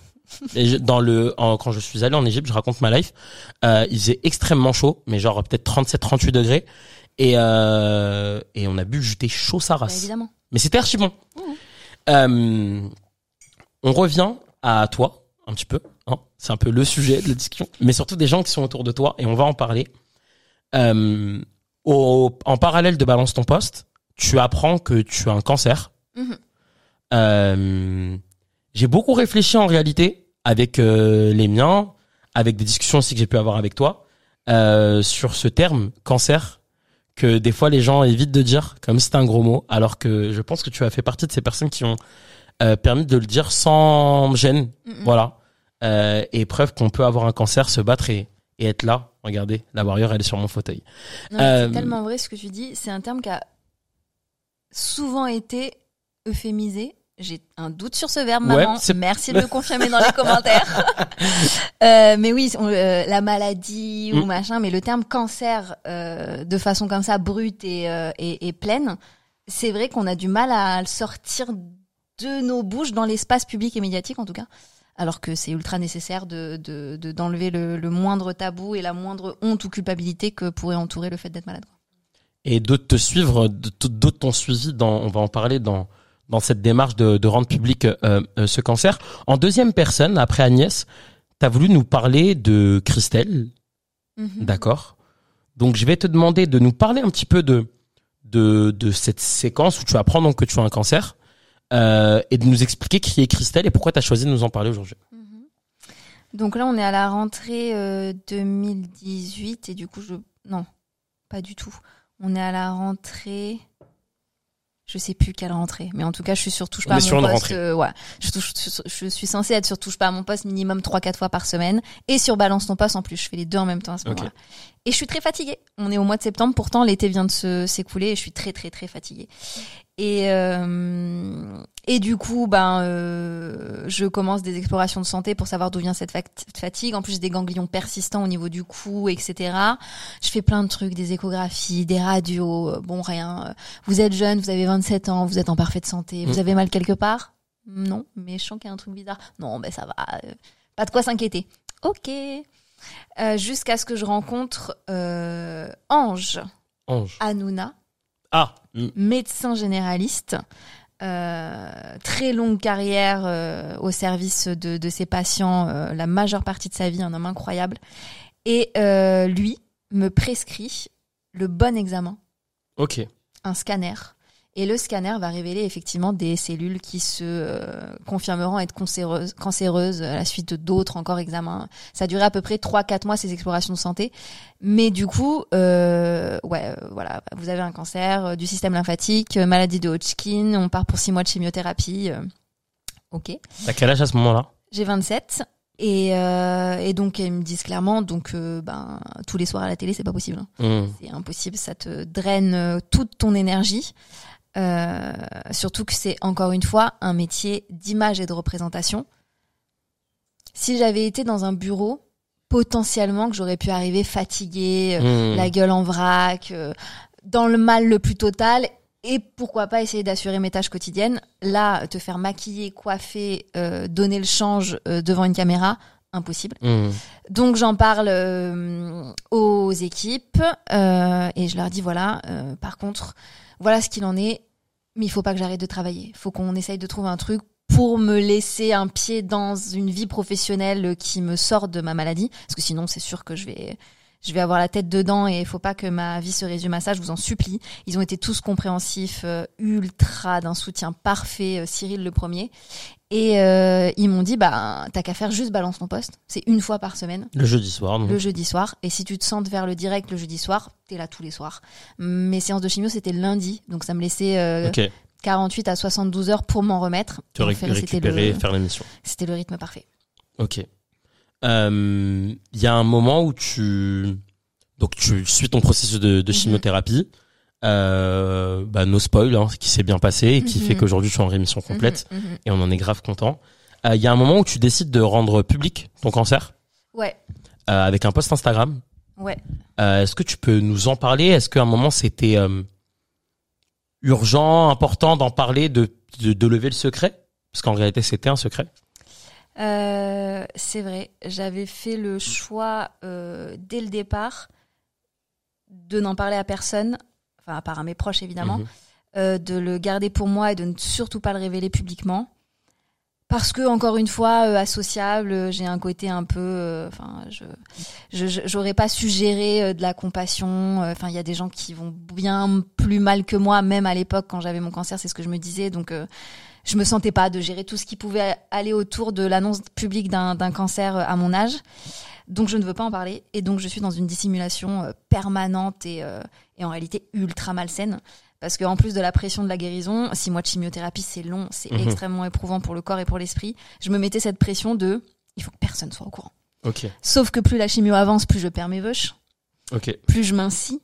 Et je- dans le, en- quand je suis allé en Égypte, je raconte ma life. Euh, il faisait extrêmement chaud, mais genre peut-être 37-38 degrés, et euh, et on a bu du thé chaud sa Bah, race. évidemment. mais c'était archi bon. Mmh. On revient à toi un petit peu. Hein, c'est un peu le sujet de la discussion, mais surtout des gens qui sont autour de toi, et on va en parler. Euh, au, en parallèle de balance ton poste, tu apprends que tu as un cancer. Mhm. Euh, j'ai beaucoup réfléchi en réalité avec euh, les miens, avec des discussions aussi que j'ai pu avoir avec toi, euh, sur ce terme cancer que des fois les gens évitent de dire comme c'était un gros mot, alors que je pense que tu as fait partie de ces personnes qui ont euh, permis de le dire sans gêne, voilà, euh, et preuve qu'on peut avoir un cancer, se battre et, et être là. Regardez, la warrior, elle est sur mon fauteuil. Mais Euh, C'est tellement vrai ce que tu dis. C'est un terme qui a souvent été euphémisé. J'ai un doute sur ce verbe, maman. c'est- Merci de le confirmer dans les commentaires. Euh, mais oui, on- euh, la maladie ou Mm. machin, mais le terme cancer, euh, de façon comme ça, brute et, et, et pleine, c'est vrai qu'on a du mal à le sortir de nos bouches dans l'espace public et médiatique, en tout cas. Alors que c'est ultra nécessaire de de- de- d'enlever le, le moindre tabou et la moindre honte ou culpabilité que pourrait entourer le fait d'être malade. et d'autres te suivre, d'autres t'ont suivi dans, on va en parler dans dans cette démarche de, de rendre public euh, euh, ce cancer. En deuxième personne, après Agnès, t'as voulu nous parler de Christelle, Mhm. d'accord Donc je vais te demander de nous parler un petit peu de de, de cette séquence où tu apprends donc que tu as un cancer euh, et de nous expliquer qui est Christelle et pourquoi tu as choisi de nous en parler aujourd'hui. Mhm. Donc là, on est à la rentrée euh, 2018 et du coup, je non, pas du tout. On est à la rentrée. Je sais plus quelle rentrée, mais en tout cas, je suis sur touche On pas à mon poste. euh, ouais, je, touche- je suis censée être sur touche pas à mon poste minimum 3-4 fois par semaine et sur balance ton poste en plus. Je fais les deux en même temps à ce moment-là. Et je suis très fatiguée. On est au mois de septembre, pourtant l'été vient de s'écouler et je suis très très très fatiguée. Et euh, et du coup, ben, euh, je commence des explorations de santé pour savoir d'où vient cette fat- fatigue. En plus, j'ai des ganglions persistants au niveau du cou, etc. Je fais plein de trucs, des échographies, des radios. euh, Bon, rien. Vous êtes jeune, vous avez 27 ans, vous êtes en parfaite santé. Vous Mm. avez mal quelque part? Non, mais je sens qu'il y a un truc bizarre. Non, ben ça va. euh, pas de quoi s'inquiéter. Ok. Euh, Jusqu'à ce que je rencontre euh, Ange Ange. Hanouna, Ah, mm, médecin généraliste, euh, très longue carrière euh, au service de, de ses patients, euh, la majeure partie de sa vie, un homme incroyable. Et euh, lui me prescrit le bon examen, ok. un scanner, Et le scanner va révéler effectivement des cellules qui se euh, confirmeront être cancéreuses, cancéreuses à la suite d'autres encore examens. Ça a duré à peu près 3-4 mois ces explorations de santé. Mais du coup, euh, ouais, euh, voilà, vous avez un cancer euh, du système lymphatique, euh, maladie de Hodgkin, on part pour 6 mois de chimiothérapie. euh, ok. T'as quel âge à ce moment-là? J'ai 27. Et, euh, et donc, ils me disent clairement, donc, euh, ben, tous les soirs à la télé, c'est pas possible. hein. Mmh. C'est impossible, ça te draine toute ton énergie. Euh, surtout que c'est encore une fois un métier d'image et de représentation. Si j'avais été dans un bureau, potentiellement que j'aurais pu arriver fatiguée, euh, Mmh. la gueule en vrac, euh, dans le mal le plus total, et pourquoi pas essayer d'assurer mes tâches quotidiennes. Là, te faire maquiller, coiffer, euh, donner le change devant une caméra, impossible. Mmh. Donc j'en parle aux équipes et je leur dis voilà, par contre, voilà ce qu'il en est, mais il faut pas que j'arrête de travailler. Il faut qu'on essaye de trouver un truc pour me laisser un pied dans une vie professionnelle qui me sort de ma maladie, parce que sinon c'est sûr que je vais je vais avoir la tête dedans et il faut pas que ma vie se résume à ça, je vous en supplie. Ils ont été tous compréhensifs, euh, ultra d'un soutien parfait, euh, Cyril le premier. Et euh, ils m'ont dit, bah, t'as qu'à faire juste balance ton poste. C'est une fois par semaine, Le jeudi soir, non le jeudi soir. Et si tu te sens vers le direct le jeudi soir, t'es là tous les soirs. Mes séances de chimio, c'était lundi. Donc ça me laissait euh, Ok, 48 à 72 heures pour m'en remettre. te ré- récupérer, le- faire l'émission. C'était le rythme parfait. Ok. Il y a un moment où tu donc tu suis ton processus de, de Mhm. chimiothérapie. Euh, bah, no spoil, hein, qui s'est bien passé et qui Mhm. fait qu'aujourd'hui je suis en rémission complète Mhm, mhm. et on en est grave content. Il y a un moment où tu décides de rendre public ton cancer Ouais, euh, avec un post Instagram. ouais. Euh, Est-ce que tu peux nous en parler? Est-ce qu'à un moment c'était euh, urgent, important d'en parler, de, de, de lever le secret? Parce qu'en réalité c'était un secret. Euh, c'est vrai, j'avais fait le choix euh, dès le départ de n'en parler à personne, enfin à part à mes proches évidemment, Mhm. euh, de le garder pour moi et de ne surtout pas le révéler publiquement. Parce que encore une fois, euh, associable, euh, j'ai un côté un peu, enfin, je, j'aurais pas su gérer euh, de la compassion. Enfin, il y a des gens qui vont bien plus mal que moi, même à l'époque quand j'avais mon cancer, c'est ce que je me disais. Donc, euh, je me sentais pas de gérer tout ce qui pouvait aller autour de l'annonce publique d'un, cancer euh, à mon âge. Donc, je ne veux pas en parler. Et donc, je suis dans une dissimulation euh, permanente et, euh, et en réalité ultra malsaine. Parce qu'en plus de la pression de la guérison, six mois de chimiothérapie, c'est long, c'est Mhm. extrêmement éprouvant pour le corps et pour l'esprit. Je me mettais cette pression de il faut que personne soit au courant. Ok, Sauf que plus la chimio avance, plus je perds mes veuches, ok. plus je m'inscie,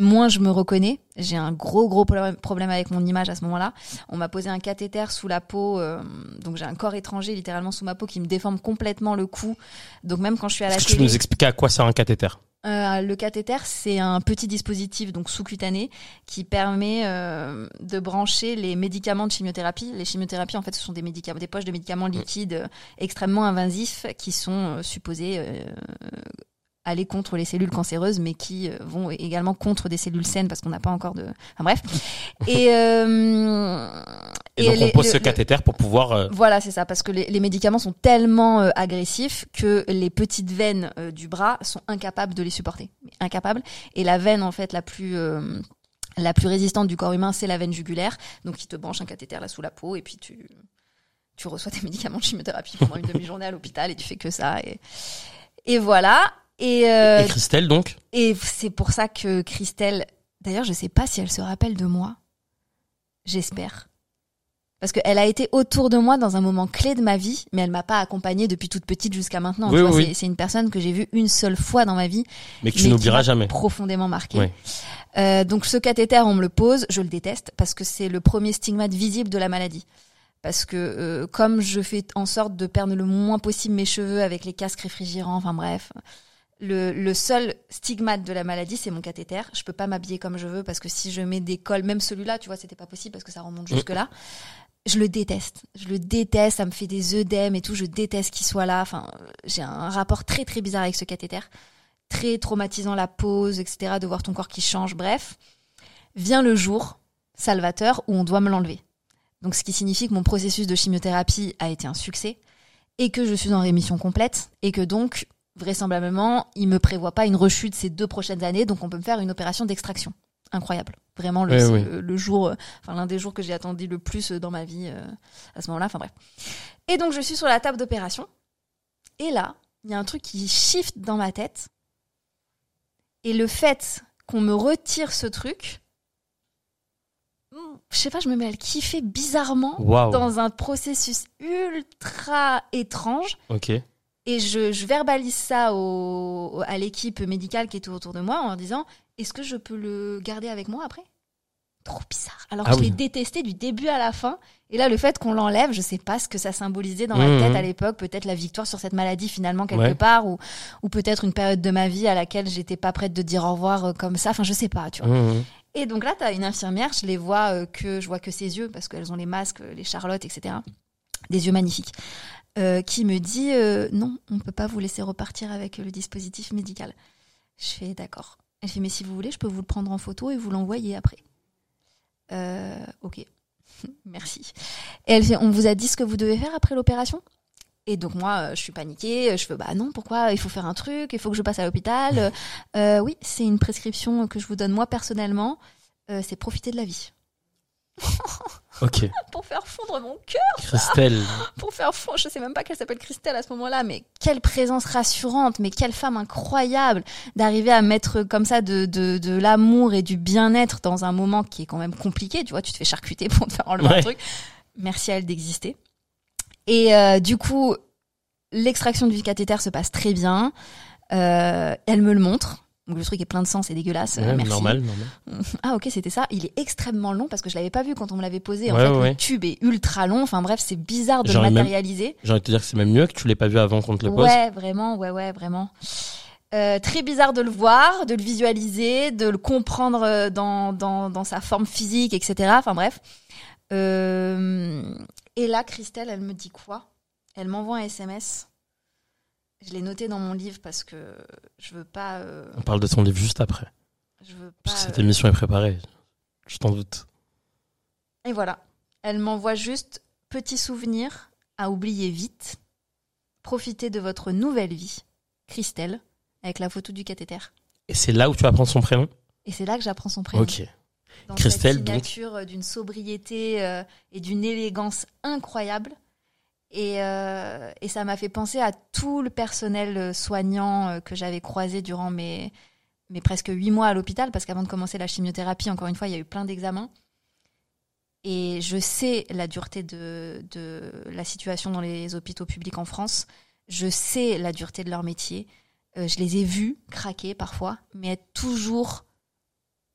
moins je me reconnais. J'ai un gros gros problème- avec mon image à ce moment-là. On m'a posé un cathéter sous la peau, euh, donc j'ai un corps étranger littéralement sous ma peau qui me déforme complètement le cou. Donc même quand je suis à la Est-ce que tu peux nous expliquer à quoi sert un cathéter? Euh, le cathéter, c'est un petit dispositif donc sous-cutané qui permet euh, de brancher les médicaments de chimiothérapie. Les chimiothérapies, en fait, ce sont des médicaments, des poches de médicaments liquides euh, extrêmement invasifs qui sont supposés aller contre les cellules cancéreuses, mais qui euh, vont également contre des cellules saines parce qu'on n'a pas encore de. Enfin bref. Et, euh, Et, donc les- on pose le- ce le- cathéter pour pouvoir. euh, voilà, c'est ça, parce que les, les médicaments sont tellement euh, agressifs que les petites veines du bras sont incapables de les supporter, incapables. Et la veine en fait la plus la plus résistante du corps humain, c'est la veine jugulaire. Donc il te branche un cathéter là sous la peau et puis tu tu reçois tes médicaments de chimiothérapie pendant une demi-journée à l'hôpital et tu fais que ça et et voilà. Et, euh, Et Christelle donc et c'est pour ça que Christelle, d'ailleurs, je sais pas si elle se rappelle de moi. J'espère. Parce qu'elle a été autour de moi dans un moment clé de ma vie, mais elle m'a pas accompagnée depuis toute petite jusqu'à maintenant. Oui, oui, c'est- oui. Une personne que j'ai vue une seule fois dans ma vie, mais que tu n'oublieras m'a jamais. profondément marquée. Ouais. Euh, donc ce cathéter, on me le pose, je le déteste parce que c'est le premier stigmate visible de la maladie. Parce que euh, comme je fais en sorte de perdre le moins possible mes cheveux avec les casques réfrigérants, enfin bref, le, le seul stigmate de la maladie, c'est mon cathéter. Je peux pas m'habiller comme je veux parce que si je mets des cols, même celui-là, tu vois, c'était pas possible parce que ça remonte Mm. jusque là. Je le déteste. Je le déteste. Ça me fait des œdèmes et tout. Je déteste qu'il soit là. Enfin, j'ai un rapport très très bizarre avec ce cathéter. Très traumatisant la pause, etc. De voir ton corps qui change. Bref, vient le jour salvateur où on doit me l'enlever. Donc, ce qui signifie que mon processus de chimiothérapie a été un succès et que je suis en rémission complète et que donc vraisemblablement, il me prévoit pas une rechute ces deux prochaines années, donc on peut me faire une opération d'extraction. incroyable. Vraiment le, oui. le jour, euh, enfin l'un des jours que j'ai attendu le plus dans ma vie euh, à ce moment-là. Enfin bref. Et donc je suis sur la table d'opération. Et là, il y a un truc qui shift dans ma tête. Et le fait qu'on me retire ce truc, hmm, je sais pas, je me mets à le kiffer bizarrement dans un processus ultra étrange. Ok. Et je, je verbalise ça au, à l'équipe médicale qui était autour de moi en leur disant Est-ce que je peux le garder avec moi après? Trop bizarre. Alors Ah je l'ai détesté du début à la fin. Et là, le fait qu'on l'enlève, je sais pas ce que ça symbolisait dans ma Mhm. tête à l'époque. Peut-être la victoire sur cette maladie finalement quelque Ouais. part, ou, ou peut-être une période de ma vie à laquelle j'étais pas prête de dire au revoir euh, comme ça. Enfin, je sais pas, tu vois. Mhm. Et donc là, tu as une infirmière, je les vois euh, que je vois que ses yeux parce qu'elles ont les masques, les charlottes, etc. Des yeux magnifiques. Euh, qui me dit euh, non, on peut pas vous laisser repartir avec le dispositif médical. Je fais d'accord. Elle fait mais si vous voulez, je peux vous le prendre en photo et vous l'envoyer après. Euh, ok, merci. Et elle fait on vous a dit ce que vous devez faire après l'opération? Et donc moi, je suis paniquée, je fais bah non, pourquoi? Il faut faire un truc, il faut que je passe à l'hôpital. Oui, c'est une prescription que je vous donne moi personnellement. C'est profiter de la vie. Ok. Pour faire fondre mon cœur, Christelle. pour faire fondre, je sais même pas qu'elle s'appelle Christelle à ce moment-là, mais quelle présence rassurante, mais quelle femme incroyable d'arriver à mettre comme ça de, de, de l'amour et du bien-être dans un moment qui est quand même compliqué. Tu vois, tu te fais charcuter pour te faire enlever Ouais. un truc. Merci à elle d'exister. Et euh, du coup, l'extraction du cathéter se passe très bien. Euh, elle me le montre. Donc le truc est plein de sang, c'est dégueulasse. Euh, Ouais, Merci. normal, normal. Ah ok, c'était ça. Il est extrêmement long parce que je l'avais pas vu quand on me l'avait posé. En Ouais, fait, ouais, le tube est ultra long. Enfin bref, c'est bizarre de le matérialiser. J'ai envie de te dire que c'est même mieux que tu l'aies pas vu avant qu'on te le pose. Ouais, vraiment, ouais, ouais, vraiment. Euh, très bizarre de le voir, de le visualiser, de le comprendre euh, dans, dans, dans sa forme physique, etc. Enfin bref. Euh, et là, Christelle, elle me dit quoi? Elle m'envoie un SMS. Je l'ai noté dans mon livre parce que je veux pas. euh, On parle de ton livre juste après. je veux pas. Parce que cette euh, émission est préparée. Je t'en doute. Et voilà. Elle m'envoie juste petit souvenir à oublier vite. Profitez de votre nouvelle vie, Christelle, avec la photo du cathéter. Et c'est là où tu apprends son prénom? Et c'est là que j'apprends son prénom. Ok. Dans Christelle, cette signature euh, d'une sobriété euh, et d'une élégance incroyable. Et, euh, et ça m'a fait penser à tout le personnel euh, soignant euh, que j'avais croisé durant mes, mes presque huit mois à l'hôpital, parce qu'avant de commencer la chimiothérapie, encore une fois, il y a eu plein d'examens. Et je sais la dureté de, de la situation dans les hôpitaux publics en France. Je sais la dureté de leur métier. Je les ai vus craquer parfois, mais être toujours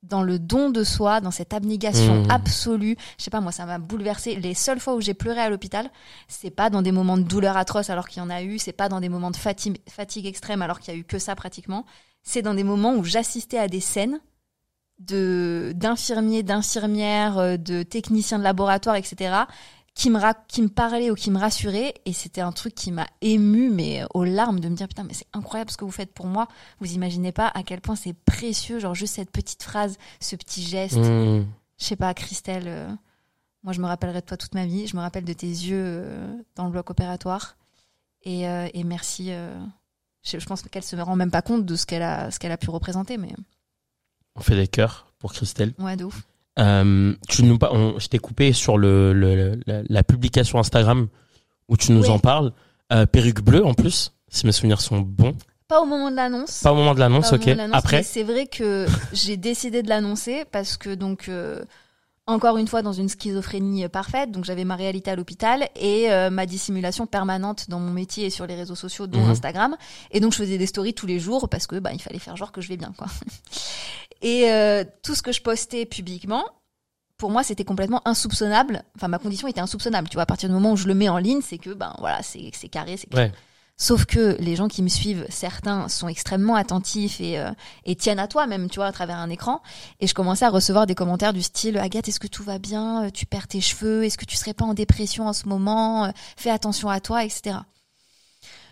dans le don de soi, dans cette abnégation Mmh. absolue. Je sais pas, moi, ça m'a bouleversée. Les seules fois où j'ai pleuré à l'hôpital, c'est pas dans des moments de douleur atroce alors qu'il y en a eu, c'est pas dans des moments de fatigue, fatigue extrême alors qu'il y a eu que ça pratiquement. C'est dans des moments où j'assistais à des scènes de d'infirmiers, d'infirmières, euh, de techniciens de laboratoire, etc., qui me, qui me parlaient ou qui me rassuraient. Et c'était un truc qui m'a ému, mais aux larmes, de me dire putain, mais c'est incroyable ce que vous faites pour moi. Vous imaginez pas à quel point c'est précieux, genre juste cette petite phrase, ce petit geste. Mmh. Je sais pas, Christelle, euh, moi je me rappellerai de toi toute ma vie. Je me rappelle de tes yeux euh, dans le bloc opératoire. Et, euh, et merci. euh, je, je pense qu'elle se rend même pas compte de ce qu'elle a, ce qu'elle a pu représenter, mais On fait des cœurs pour Christelle. ouais, de ouf. Euh, tu nous, on, je t'ai coupé sur le, le- la, la publication Instagram où tu nous Oui. en parles. Euh, perruque bleue en plus, si mes souvenirs sont bons. Pas au moment de l'annonce. Pas au moment de l'annonce, ok. moment de Après, c'est vrai que j'ai décidé de l'annoncer parce que donc euh, encore une fois dans une schizophrénie euh, parfaite, donc j'avais ma réalité à l'hôpital et euh, ma dissimulation permanente dans mon métier et sur les réseaux sociaux dont Mhm. Instagram et donc je faisais des stories tous les jours parce que bah il fallait faire genre que je vais bien quoi. Et euh, tout ce que je postais publiquement pour moi, c'était complètement insoupçonnable. Enfin, ma condition était insoupçonnable. Tu vois, à partir du moment où je le mets en ligne, c'est que, ben voilà, c'est c'est carré, c'est ouais. Sauf que les gens qui me suivent, certains sont extrêmement attentifs et, euh, et tiennent à toi même, tu vois, à travers un écran. Et je commençais à recevoir des commentaires du style Agathe, est-ce que tout va bien? Euh, Tu perds tes cheveux? Est-ce que tu serais pas en dépression en ce moment? Euh, Fais attention à toi, etc.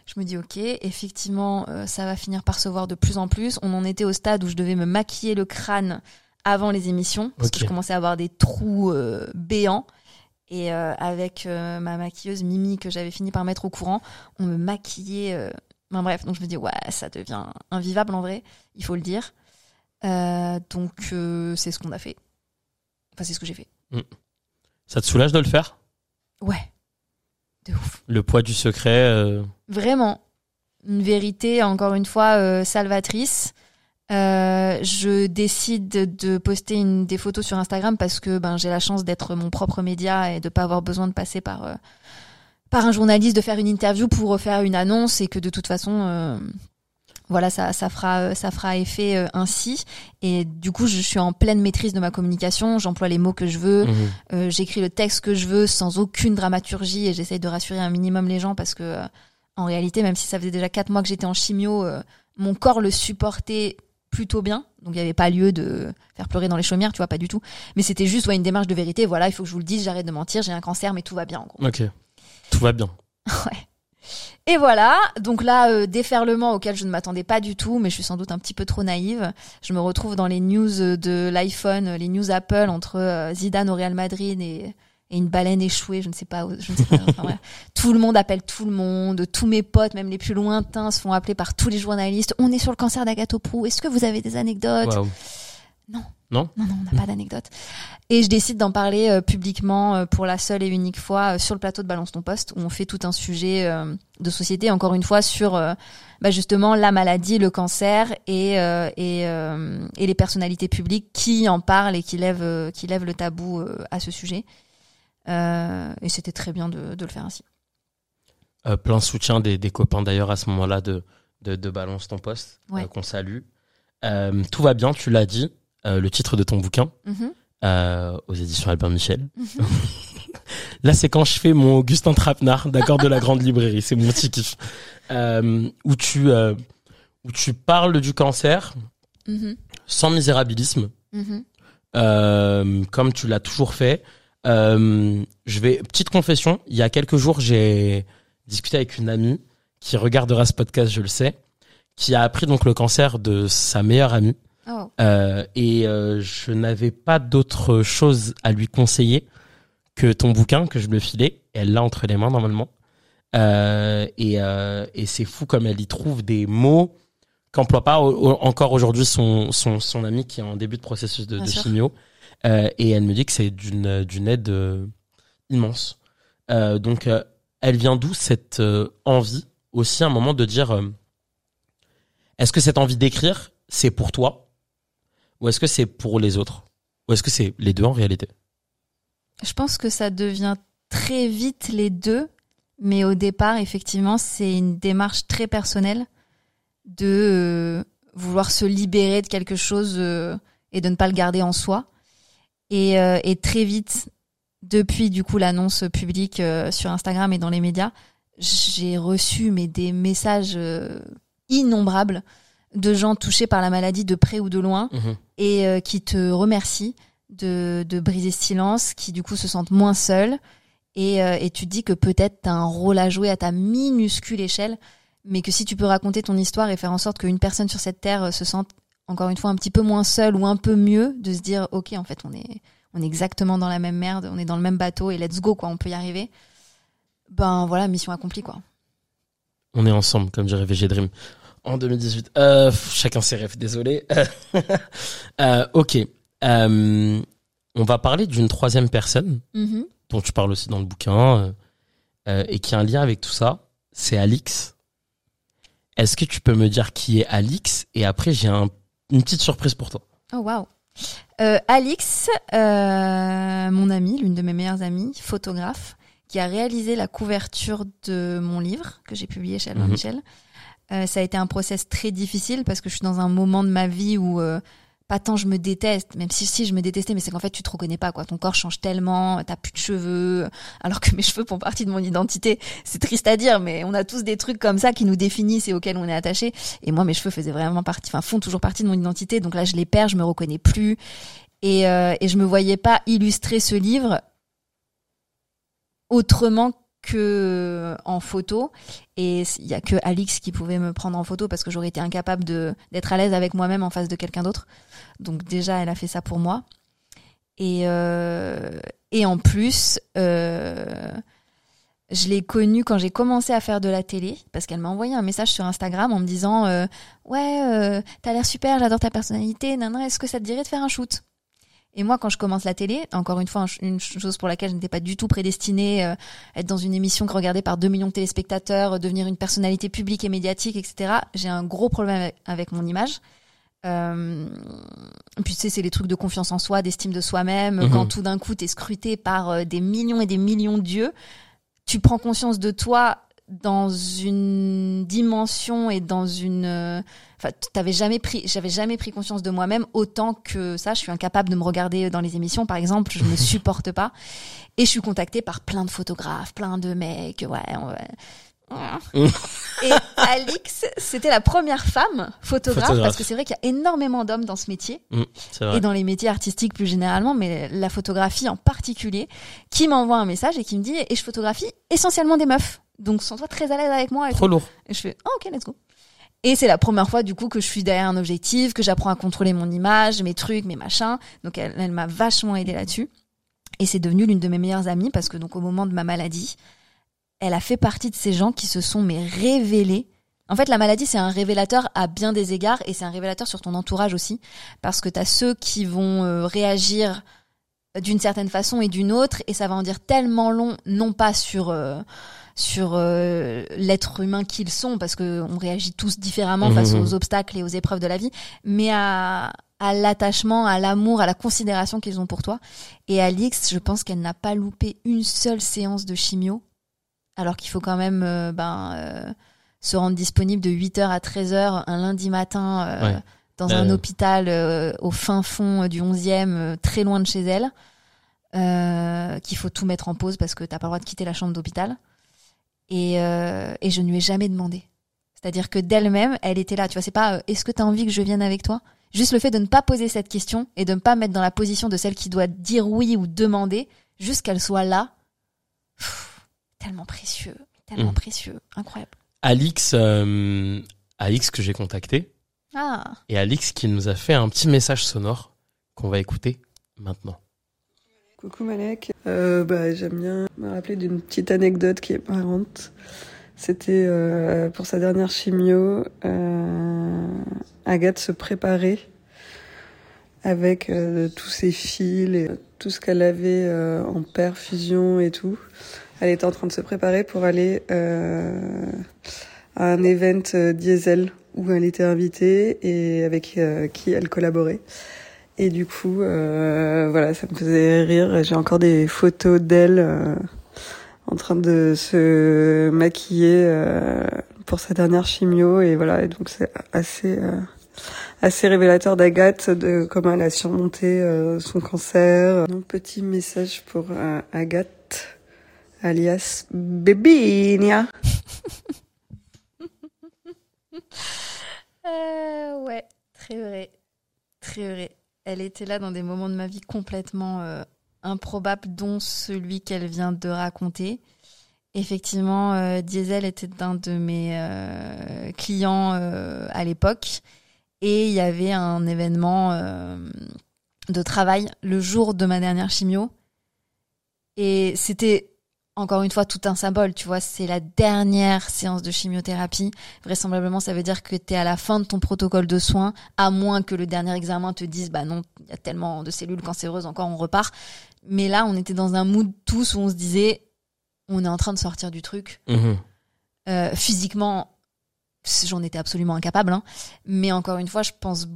Je me dis ok, effectivement, euh, ça va finir par se voir de plus en plus. On en était au stade où je devais me maquiller le crâne avant les émissions parce que je commençais à avoir des trous euh, béants. Et euh, avec euh, ma maquilleuse Mimi que j'avais fini par mettre au courant, on me maquillait. euh, Enfin bref, donc je me dis ouais, ça devient invivable en vrai, il faut le dire. Donc c'est ce qu'on a fait. Enfin, c'est ce que j'ai fait. Ça te soulage de le faire? Ouais. De ouf. Le poids du secret. euh, Vraiment. Une vérité, encore une fois, euh, salvatrice. Euh, je décide de poster une, des photos sur Instagram parce que ben, j'ai la chance d'être mon propre média et de pas avoir besoin de passer par, euh, par un journaliste, de faire une interview pour faire une annonce et que de toute façon, euh, voilà, ça, ça, fera, euh, ça fera effet ainsi. Et du coup, je suis en pleine maîtrise de ma communication, j'emploie les mots que je veux, euh, j'écris le texte que je veux sans aucune dramaturgie et j'essaye de rassurer un minimum les gens parce que en réalité, même si ça faisait déjà quatre mois que j'étais en chimio, mon corps le supportait plutôt bien. Donc il n'y avait pas lieu de faire pleurer dans les chaumières, tu vois, pas du tout. Mais c'était juste ouais, une démarche de vérité. Voilà, il faut que je vous le dise, j'arrête de mentir, j'ai un cancer, mais tout va bien en gros. Ok. Tout va bien. Ouais. Et voilà, donc là, euh, déferlement auquel je ne m'attendais pas du tout, mais je suis sans doute un petit peu trop naïve. Je me retrouve dans les news de l'iPhone, les news Apple entre euh, Zidane au Real Madrid et, et une baleine échouée, je ne sais pas, je ne sais pas. enfin, bref. Tout le monde appelle tout le monde, tous mes potes, même les plus lointains, se font appeler par tous les journalistes. On est sur le cancer d'Agathe Prou. Est-ce que vous avez des anecdotes. Non. Non Non, non, on n'a pas d'anecdote. Et je décide d'en parler euh, publiquement euh, pour la seule et unique fois euh, sur le plateau de Balance ton poste où on fait tout un sujet de société, encore une fois, sur bah, justement la maladie, le cancer et, et, et les personnalités publiques qui en parlent et qui lèvent, qui lèvent le tabou à ce sujet. Euh, et c'était très bien de, de le faire ainsi. Euh, plein soutien des, des copains d'ailleurs à ce moment-là de, de, de Balance ton poste, Ouais. euh, qu'on salue. Tout va bien, tu l'as dit. Le titre de ton bouquin Mhm. euh, aux éditions Albert Michel. Là, c'est quand je fais mon Augustin Trapenard, d'accord, de la grande librairie. C'est mon petit kiff. Euh, où tu euh, où tu parles du cancer Mhm. sans misérabilisme, Mhm. comme tu l'as toujours fait. Euh, je vais petite confession. Il y a quelques jours, j'ai discuté avec une amie qui regardera ce podcast, je le sais, qui a appris donc le cancer de sa meilleure amie. Oh. Euh, et euh, je n'avais pas d'autre chose à lui conseiller que ton bouquin que je me filais. Elle l'a entre les mains normalement. Euh, et euh, et c'est fou comme elle y trouve des mots qu'emploie pas au- au- encore aujourd'hui son, son, son ami qui est en début de processus de, de chimio. Euh, et elle me dit que c'est d'une d'une aide euh, immense. Euh, donc euh, elle vient d'où cette euh, envie aussi à un moment de dire euh, est-ce que cette envie d'écrire c'est pour toi ou est-ce que c'est pour les autres Ou est-ce que c'est les deux en réalité? Je pense que ça devient très vite les deux, mais au départ, effectivement, c'est une démarche très personnelle de euh, vouloir se libérer de quelque chose euh, et de ne pas le garder en soi. Et, euh, et très vite, depuis du coup l'annonce publique euh, sur Instagram et dans les médias, j'ai reçu mais des messages euh, innombrables de gens touchés par la maladie de près ou de loin et euh, qui te remercient de, de briser ce silence, qui du coup se sentent moins seuls. Et, euh, et tu te dis que peut-être tu as un rôle à jouer à ta minuscule échelle, mais que si tu peux raconter ton histoire et faire en sorte qu'une personne sur cette terre euh, se sente encore une fois un petit peu moins seule ou un peu mieux, de se dire ok en fait on est on est exactement dans la même merde, on est dans le même bateau et let's go quoi, on peut y arriver. Ben voilà, mission accomplie quoi. On est ensemble, comme dirait VG Dream. En 2018. Euh, chacun ses rêves, désolé. Euh, ok. Euh, on va parler d'une troisième personne, Mhm. dont tu parles aussi dans le bouquin, euh, et qui a un lien avec tout ça. C'est Alix. Est-ce que tu peux me dire qui est Alix? Et après, j'ai un- une petite surprise pour toi. Oh waouh. Euh, Alix, euh, mon amie, l'une de mes meilleures amies, photographe, qui a réalisé la couverture de mon livre que j'ai publié chez Albin Mhm. Michel. Euh, ça a été un process très difficile parce que je suis dans un moment de ma vie où euh, pas tant je me déteste, même si si je me détestais, mais c'est qu'en fait tu te reconnais pas quoi. Ton corps change tellement, t'as plus de cheveux, alors que mes cheveux font partie de mon identité. C'est triste à dire, mais on a tous des trucs comme ça qui nous définissent et auxquels on est attaché. Et moi, mes cheveux faisaient vraiment partie, enfin font toujours partie de mon identité. Donc là, je les perds, je me reconnais plus, et euh, et je me voyais pas illustrer ce livre autrement que en photo. Et il y a que Alix qui pouvait me prendre en photo parce que j'aurais été incapable d'être à l'aise avec moi-même en face de quelqu'un d'autre. Donc déjà elle a fait ça pour moi. Et euh, et en plus euh, Je l'ai connue quand j'ai commencé à faire de la télé, parce qu'elle m'a envoyé un message sur Instagram en me disant euh, Ouais, euh, t'as l'air super, j'adore ta personnalité, nana, est-ce que ça te dirait de faire un shoot? Et moi, quand je commence la télé, encore une fois, une chose pour laquelle je n'étais pas du tout prédestinée, euh, être dans une émission regardée par 2 millions de téléspectateurs, devenir une personnalité publique et médiatique, etc. J'ai un gros problème avec, mon image. Euh, puis tu sais, c'est les trucs de confiance en soi, d'estime de soi-même. Mhm. Quand tout d'un coup, t'es scruté par euh, des millions et des millions d'yeux, tu prends conscience de toi dans une dimension et dans une euh, enfin t'avais jamais pris j'avais jamais pris conscience de moi-même autant que ça. Je suis incapable de me regarder dans les émissions par exemple. Je me supporte pas. Et je suis contactée par plein de photographes plein de mecs ouais et Alix, c'était la première femme photographe, parce que c'est vrai qu'il y a énormément d'hommes dans ce métier. Mm, et dans les métiers artistiques plus généralement, mais la photographie en particulier, qui m'envoie un message et qui me dit et je photographie essentiellement des meufs. Donc, sens-toi très à l'aise avec moi. Et Trop lourd. Et je fais, oh, ok, let's go. Et c'est la première fois, du coup, que je suis derrière un objectif, que j'apprends à contrôler mon image, mes trucs, mes machins. Donc, elle, elle m'a vachement aidé là-dessus. Et c'est devenu l'une de mes meilleures amies parce que, donc, au moment de ma maladie, elle a fait partie de ces gens qui se sont, mais révélés. En fait, la maladie, c'est un révélateur à bien des égards et c'est un révélateur sur ton entourage aussi. Parce que t'as ceux qui vont euh, réagir d'une certaine façon et d'une autre et ça va en dire tellement long, non pas sur, euh, sur euh, l'être humain qu'ils sont, parce que on réagit tous différemment face mmh, mmh. aux obstacles et aux épreuves de la vie, mais à, à l'attachement, à l'amour, à la considération qu'ils ont pour toi. Et Alix, je pense qu'elle n'a pas loupé une seule séance de chimio, alors qu'il faut quand même euh, ben, euh, se rendre disponible de 8h à 13h un lundi matin dans un hôpital au fin fond du 11e, très loin de chez elle. qu'il faut tout mettre en pause parce que t'as pas le droit de quitter la chambre d'hôpital. Et, euh, et je ne lui ai jamais demandé. C'est-à-dire que d'elle-même, elle était là. Tu vois, c'est pas euh, est-ce que tu as envie que je vienne avec toi? Juste le fait de ne pas poser cette question et de ne pas mettre dans la position de celle qui doit dire oui ou demander, juste qu'elle soit là. tellement précieux, tellement mmh. précieux, incroyable. Alix, euh, Alix que j'ai contacté. Ah. Et Alix qui nous a fait un petit message sonore qu'on va écouter maintenant. Coucou Malek. Euh, bah, J'aime bien me rappeler d'une petite anecdote qui est marrante. C'était euh, pour sa dernière chimio, euh, Agathe se préparait avec euh, tous ses fils et tout ce qu'elle avait euh, en perfusion et tout. Elle était en train de se préparer pour aller euh, à un event diesel où elle était invitée et avec qui elle collaborait. Et du coup, euh, voilà, ça me faisait rire. J'ai encore des photos d'elle euh, en train de se maquiller euh, pour sa dernière chimio. Et voilà, et donc c'est assez euh, assez révélateur d'Agathe de comment elle a surmonté euh, son cancer. Un petit message pour Agathe, alias Bébinia. ouais, très vrai, très vrai elle était là dans des moments de ma vie complètement euh, improbables, dont celui qu'elle vient de raconter. Effectivement, euh, Diesel était un de mes euh, clients à l'époque et il y avait un événement de travail le jour de ma dernière chimio et c'était encore une fois tout un symbole, tu vois, c'est la dernière séance de chimiothérapie. Vraisemblablement, ça veut dire que tu es à la fin de ton protocole de soins, à moins que le dernier examen te dise bah non, il y a tellement de cellules cancéreuses encore, on repart. Mais là, on était dans un mood tous où on se disait on est en train de sortir du truc. Mhm. Euh, physiquement, j'en étais absolument incapable, hein. mais encore une fois, je pense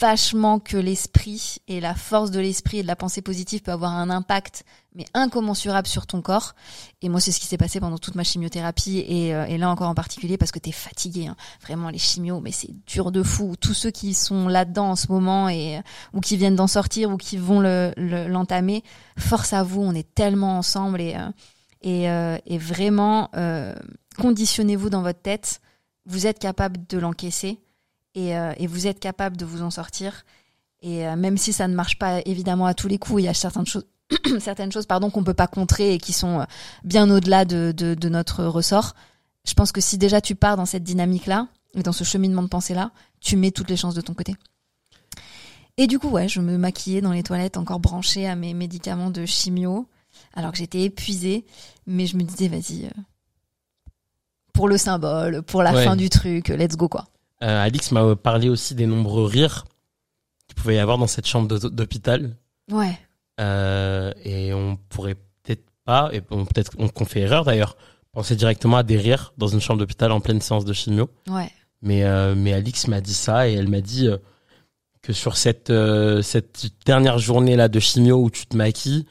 vachement que l'esprit et la force de l'esprit et de la pensée positive peut avoir un impact mais incommensurable sur ton corps. Et moi c'est ce qui s'est passé pendant toute ma chimiothérapie et, euh, et là encore en particulier parce que t'es fatigué hein. vraiment les chimios mais c'est dur de fou. Tous ceux qui sont là-dedans en ce moment et ou qui viennent d'en sortir ou qui vont le l'entamer force à vous on est tellement ensemble et euh, et, euh, et vraiment conditionnez-vous dans votre tête. Vous êtes capable de l'encaisser euh, et, vous êtes capable de vous en sortir. Et euh, même si ça ne marche pas évidemment à tous les coups, il y a certaines choses, certaines choses pardon qu'on peut pas contrer et qui sont euh, bien au-delà de, de, notre ressort. Je pense que si déjà tu pars dans cette dynamique-là et dans ce cheminement de pensée-là, tu mets toutes les chances de ton côté. Et du coup, ouais, je me maquillais dans les toilettes, encore branchée à mes médicaments de chimio. alors que j'étais épuisée, mais je me disais vas-y, euh, pour le symbole, pour la Ouais. fin du truc, let's go quoi. Euh, Alix m'a parlé aussi des nombreux rires qu'il pouvait y avoir dans cette chambre d'hô- d'hôpital. Ouais. Euh, et on pourrait peut-être pas, et on peut-être on- qu'on fait erreur d'ailleurs, penser directement à des rires dans une chambre d'hôpital en pleine séance de chimio. Ouais. Mais euh, mais Alix m'a dit ça et elle m'a dit euh, que sur cette euh, cette dernière journée là de chimio où tu te maquilles,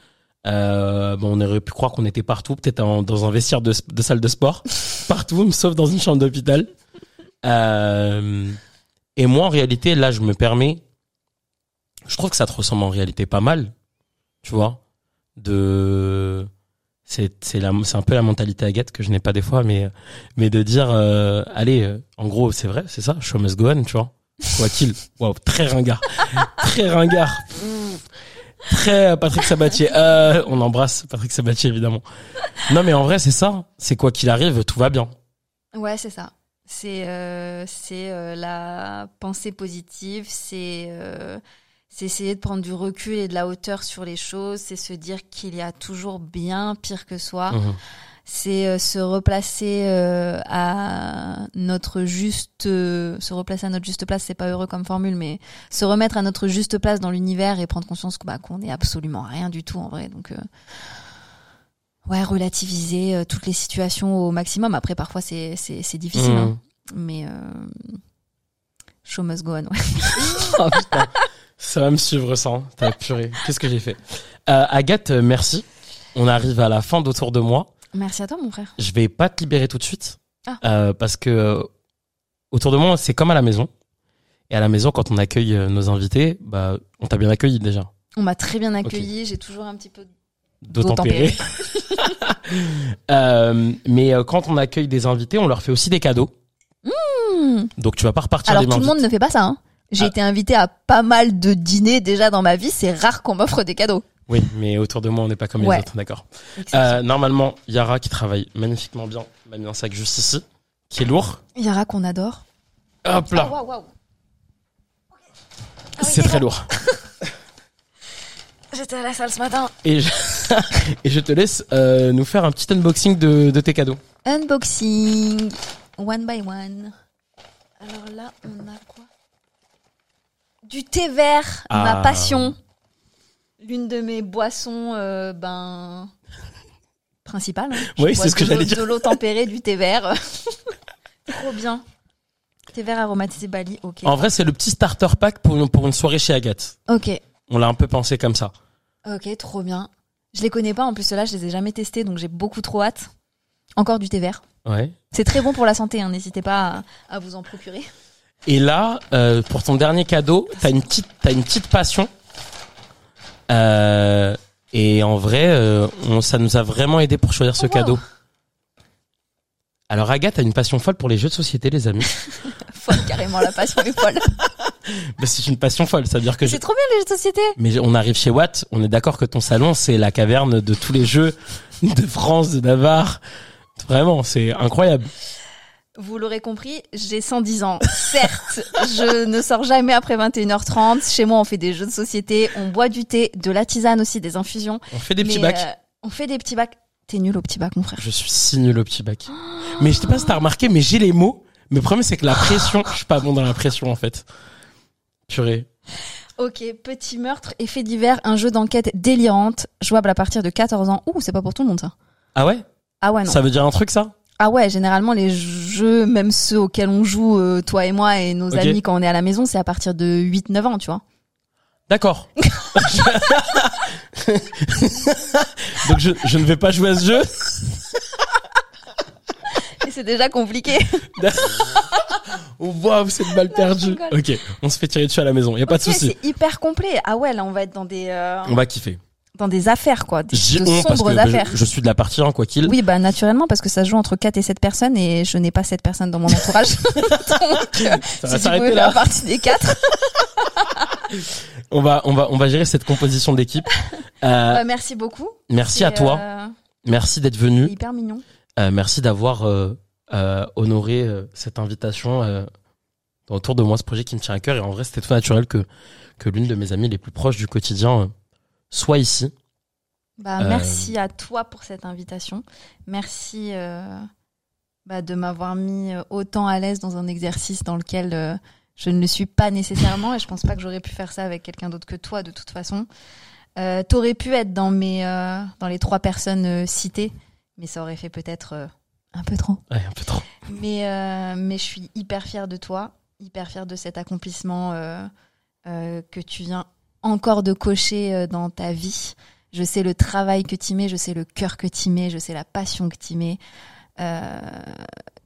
euh, bon, on aurait pu croire qu'on était partout, peut-être dans un vestiaire de, de salle de sport, partout, sauf dans une chambre d'hôpital. Euh, et moi, en réalité, là, je me permets. Je trouve que ça te ressemble en réalité pas mal, tu vois. De, c'est c'est la c'est un peu la mentalité Agathe que je n'ai pas des fois, mais mais de dire, euh, allez, euh, en gros, c'est vrai, c'est ça, show must go on, tu vois. Quoi qu'il, waouh, très ringard, très ringard, très euh, Patrick Sabatier. Euh, on embrasse Patrick Sabatier évidemment. Non, mais en vrai, c'est ça. C'est quoi qu'il arrive, tout va bien. Ouais, c'est ça. C'est euh, c'est euh, la pensée positive, c'est euh, c'est essayer de prendre du recul et de la hauteur sur les choses, c'est se dire qu'il y a toujours bien pire que soi, Mhm. c'est euh, se replacer euh, à notre juste euh, se replacer à notre juste place, c'est pas heureux comme formule mais se remettre à notre juste place dans l'univers et prendre conscience que, bah, qu'on est absolument rien du tout en vrai. Donc euh, ouais, relativiser euh, toutes les situations au maximum. Après parfois c'est c'est c'est difficile Mhm. hein. mais euh, show must go on. Ouais. Oh, putain. Ça va me suivre hein. T'as purée. Qu'est-ce que j'ai fait? Euh, Agathe, merci. On arrive à la fin d'Autour de moi. Merci à toi mon frère. Je vais pas te libérer tout de suite. Ah. Parce que Autour de moi, c'est comme à la maison. Et à la maison, quand on accueille nos invités, bah, on t'a bien accueilli déjà. On m'a très bien accueilli, j'ai toujours un petit peu Tempérée. Euh, mais euh, quand on accueille des invités, on leur fait aussi des cadeaux. Hmm. Donc tu vas pas repartir Alors tout le monde ne fait pas ça. Hein. J'ai Ah. été invitée à pas mal de dîners déjà dans ma vie. C'est rare qu'on m'offre des cadeaux. Oui, mais autour de moi, on n'est pas comme Ouais. les autres, d'accord. Euh, normalement, Yara qui travaille magnifiquement bien m'a mis un sac juste ici, qui est lourd. Yara qu'on adore. Hop là, Oh. Ah oui, c'est très lourd. J'étais à la salle ce matin. Et je, et je te laisse euh, nous faire un petit unboxing de, de tes cadeaux. Unboxing, one by one. Alors là, on a quoi? Du thé vert, Ah. ma passion. L'une de mes boissons, euh, ben principales. hein. Oui, c'est ce que j'allais dire. De l'eau tempérée, du thé vert. Trop bien. Thé vert aromatisé Bali, ok. En vrai, c'est le petit starter pack pour une, pour une soirée chez Agathe. Ok, On l'a un peu pensé comme ça. ok, trop bien. Je les connais pas, en plus ceux-là, je les ai jamais testés, donc j'ai beaucoup trop hâte. Encore du thé vert. Ouais. C'est très bon pour la santé, hein, n'hésitez pas à, à vous en procurer. Et là, euh, pour ton dernier cadeau, t'as une petite, t'as une petite passion. Euh, et en vrai, euh, on, ça nous a vraiment aidé pour choisir ce Oh, wow. cadeau. Alors Agathe a une passion folle pour les jeux de société, les amis. Folle, carrément, la passion est folle. Mais c'est une passion folle, ça veut dire que je... C'est trop bien les jeux de société. Mais on arrive chez Watt, on est d'accord que ton salon, c'est la caverne de tous les jeux de France, de Navarre. Vraiment, c'est incroyable. Vous l'aurez compris, j'ai 110 ans. Certes, je ne sors jamais après 21h30. Chez moi, on fait des jeux de société, on boit du thé, de la tisane aussi, des infusions. On fait des petits bacs. euh, on fait des petits bacs. T'es nul au petit bac, mon frère. Je suis si nul au petit bac. Mais je sais pas si t'as remarqué, mais j'ai les mots. Mais le problème, c'est que la pression, je suis pas bon dans la pression, en fait. Purée. Ok, petit meurtre, effet divers, un jeu d'enquête délirante, jouable à partir de 14 ans. Ouh, c'est pas pour tout le monde ça. Ah ouais? Ah ouais, non. Ça veut dire un truc, ça? Ah ouais, généralement les jeux, même ceux auxquels on joue, euh, toi et moi et nos amis quand on est à la maison, c'est à partir de 8-9 ans, tu vois. D'accord. Donc je, je ne vais pas jouer à ce jeu. C'est déjà compliqué. Oh, Waouh, c'est perdue. rigole. Ok, on se fait tirer dessus à la maison. Y a pas de souci. c'est hyper complet. Ah ouais, là on va être dans des euh, On va kiffer. dans des affaires quoi, des, de sombres que bah, affaires. je, je suis de la partie, hein, quoi qu'il. Oui, bah naturellement parce que ça se joue entre 4 et 7 personnes et je n'ai pas 7 personnes dans mon entourage. Donc, euh, Ça va si s'arrêter là. faire partie des 4. On va, on va, on va gérer cette composition d'équipe. Euh, Bah, merci beaucoup. merci à toi. euh, Merci d'être venu. hyper mignon. Euh, merci d'avoir euh, honoré euh, cette invitation euh, autour de moi, ce projet qui me tient à cœur. Et en vrai, c'était tout naturel que, que l'une de mes amies les plus proches du quotidien soit ici. Bah, Merci à toi pour cette invitation. Merci bah, de m'avoir mis autant à l'aise dans un exercice dans lequel je ne le suis pas nécessairement et je pense pas que j'aurais pu faire ça avec quelqu'un d'autre que toi de toute façon. Euh, T'aurais pu être dans mes euh, dans les trois personnes euh, citées, mais ça aurait fait peut-être un peu trop. Ouais, un peu trop. Mais, euh, mais je suis hyper fière de toi, hyper fière de cet accomplissement euh, euh, que tu viens encore de cocher dans ta vie. Je sais le travail que tu mets, je sais le cœur que tu mets, je sais la passion que tu mets.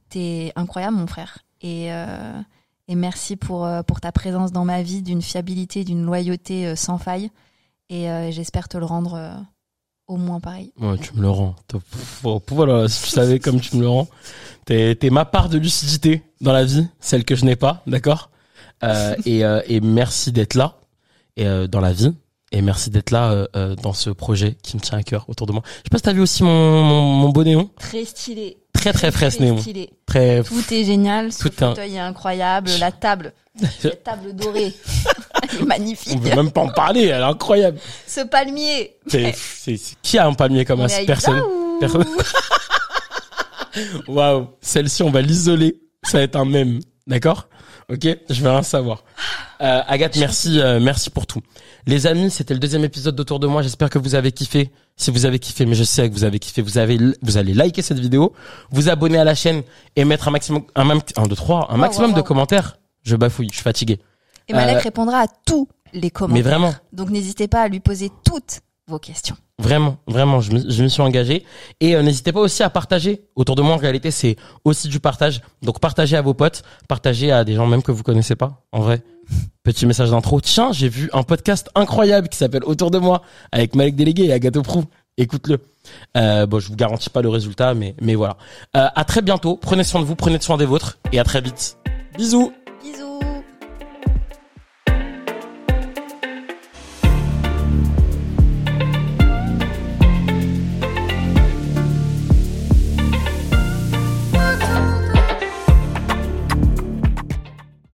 T'es incroyable, mon frère. Et, et merci pour, pour ta présence dans ma vie, d'une fiabilité, d'une loyauté sans faille. Et j'espère te le rendre au moins pareil. Ouais, tu me le rends. Voilà, si tu savais comme tu me le rends. T'es, t'es ma part de lucidité dans la vie, celle que je n'ai pas, d'accord? Euh, et, euh, et merci d'être là et, euh, dans la vie. Et merci d'être là euh, euh, dans ce projet qui me tient à cœur autour de moi. Je sais pas si t'as vu aussi mon, mon, mon beau néon. Très stylé. Très très frais ce néon. stylé. Très... Tout est génial, ce Tout un- fauteuil est incroyable, la table, cette table dorée, est On magnifique. veut même pas en parler, elle est incroyable. Ce palmier, C'est, c'est- Qui a un palmier comme ça Personne. Personne. Waouh, celle-ci on va l'isoler, ça va être un mème, d'accord? Ok, je vais rien savoir. Euh, Agathe, merci, euh, merci pour tout. Les amis, c'était le deuxième épisode d'Autour de moi. J'espère que vous avez kiffé. Si vous avez kiffé, mais je sais que vous avez kiffé, vous avez, vous allez liker cette vidéo, vous abonner à la chaîne et mettre un maximum, un, deux, trois, un Wow, maximum wow, de commentaires. Je bafouille, je suis fatigué. Et Malek Euh, répondra à tous les commentaires. Mais vraiment, Donc n'hésitez pas à lui poser toutes vos questions. Vraiment, vraiment, je m'y suis engagé. Et euh, n'hésitez pas aussi à partager. Autour de moi, en réalité, c'est aussi du partage. Donc partagez à vos potes, partagez à des gens même que vous connaissez pas, en vrai. Petit message d'intro. Tiens, j'ai vu un podcast incroyable qui s'appelle Autour de moi avec Malek Délégué et Agathe Prou. Écoute-le. Euh, bon, je vous garantis pas le résultat, mais mais voilà. Euh, à très bientôt. Prenez soin de vous, prenez soin des vôtres et à très vite. Bisous.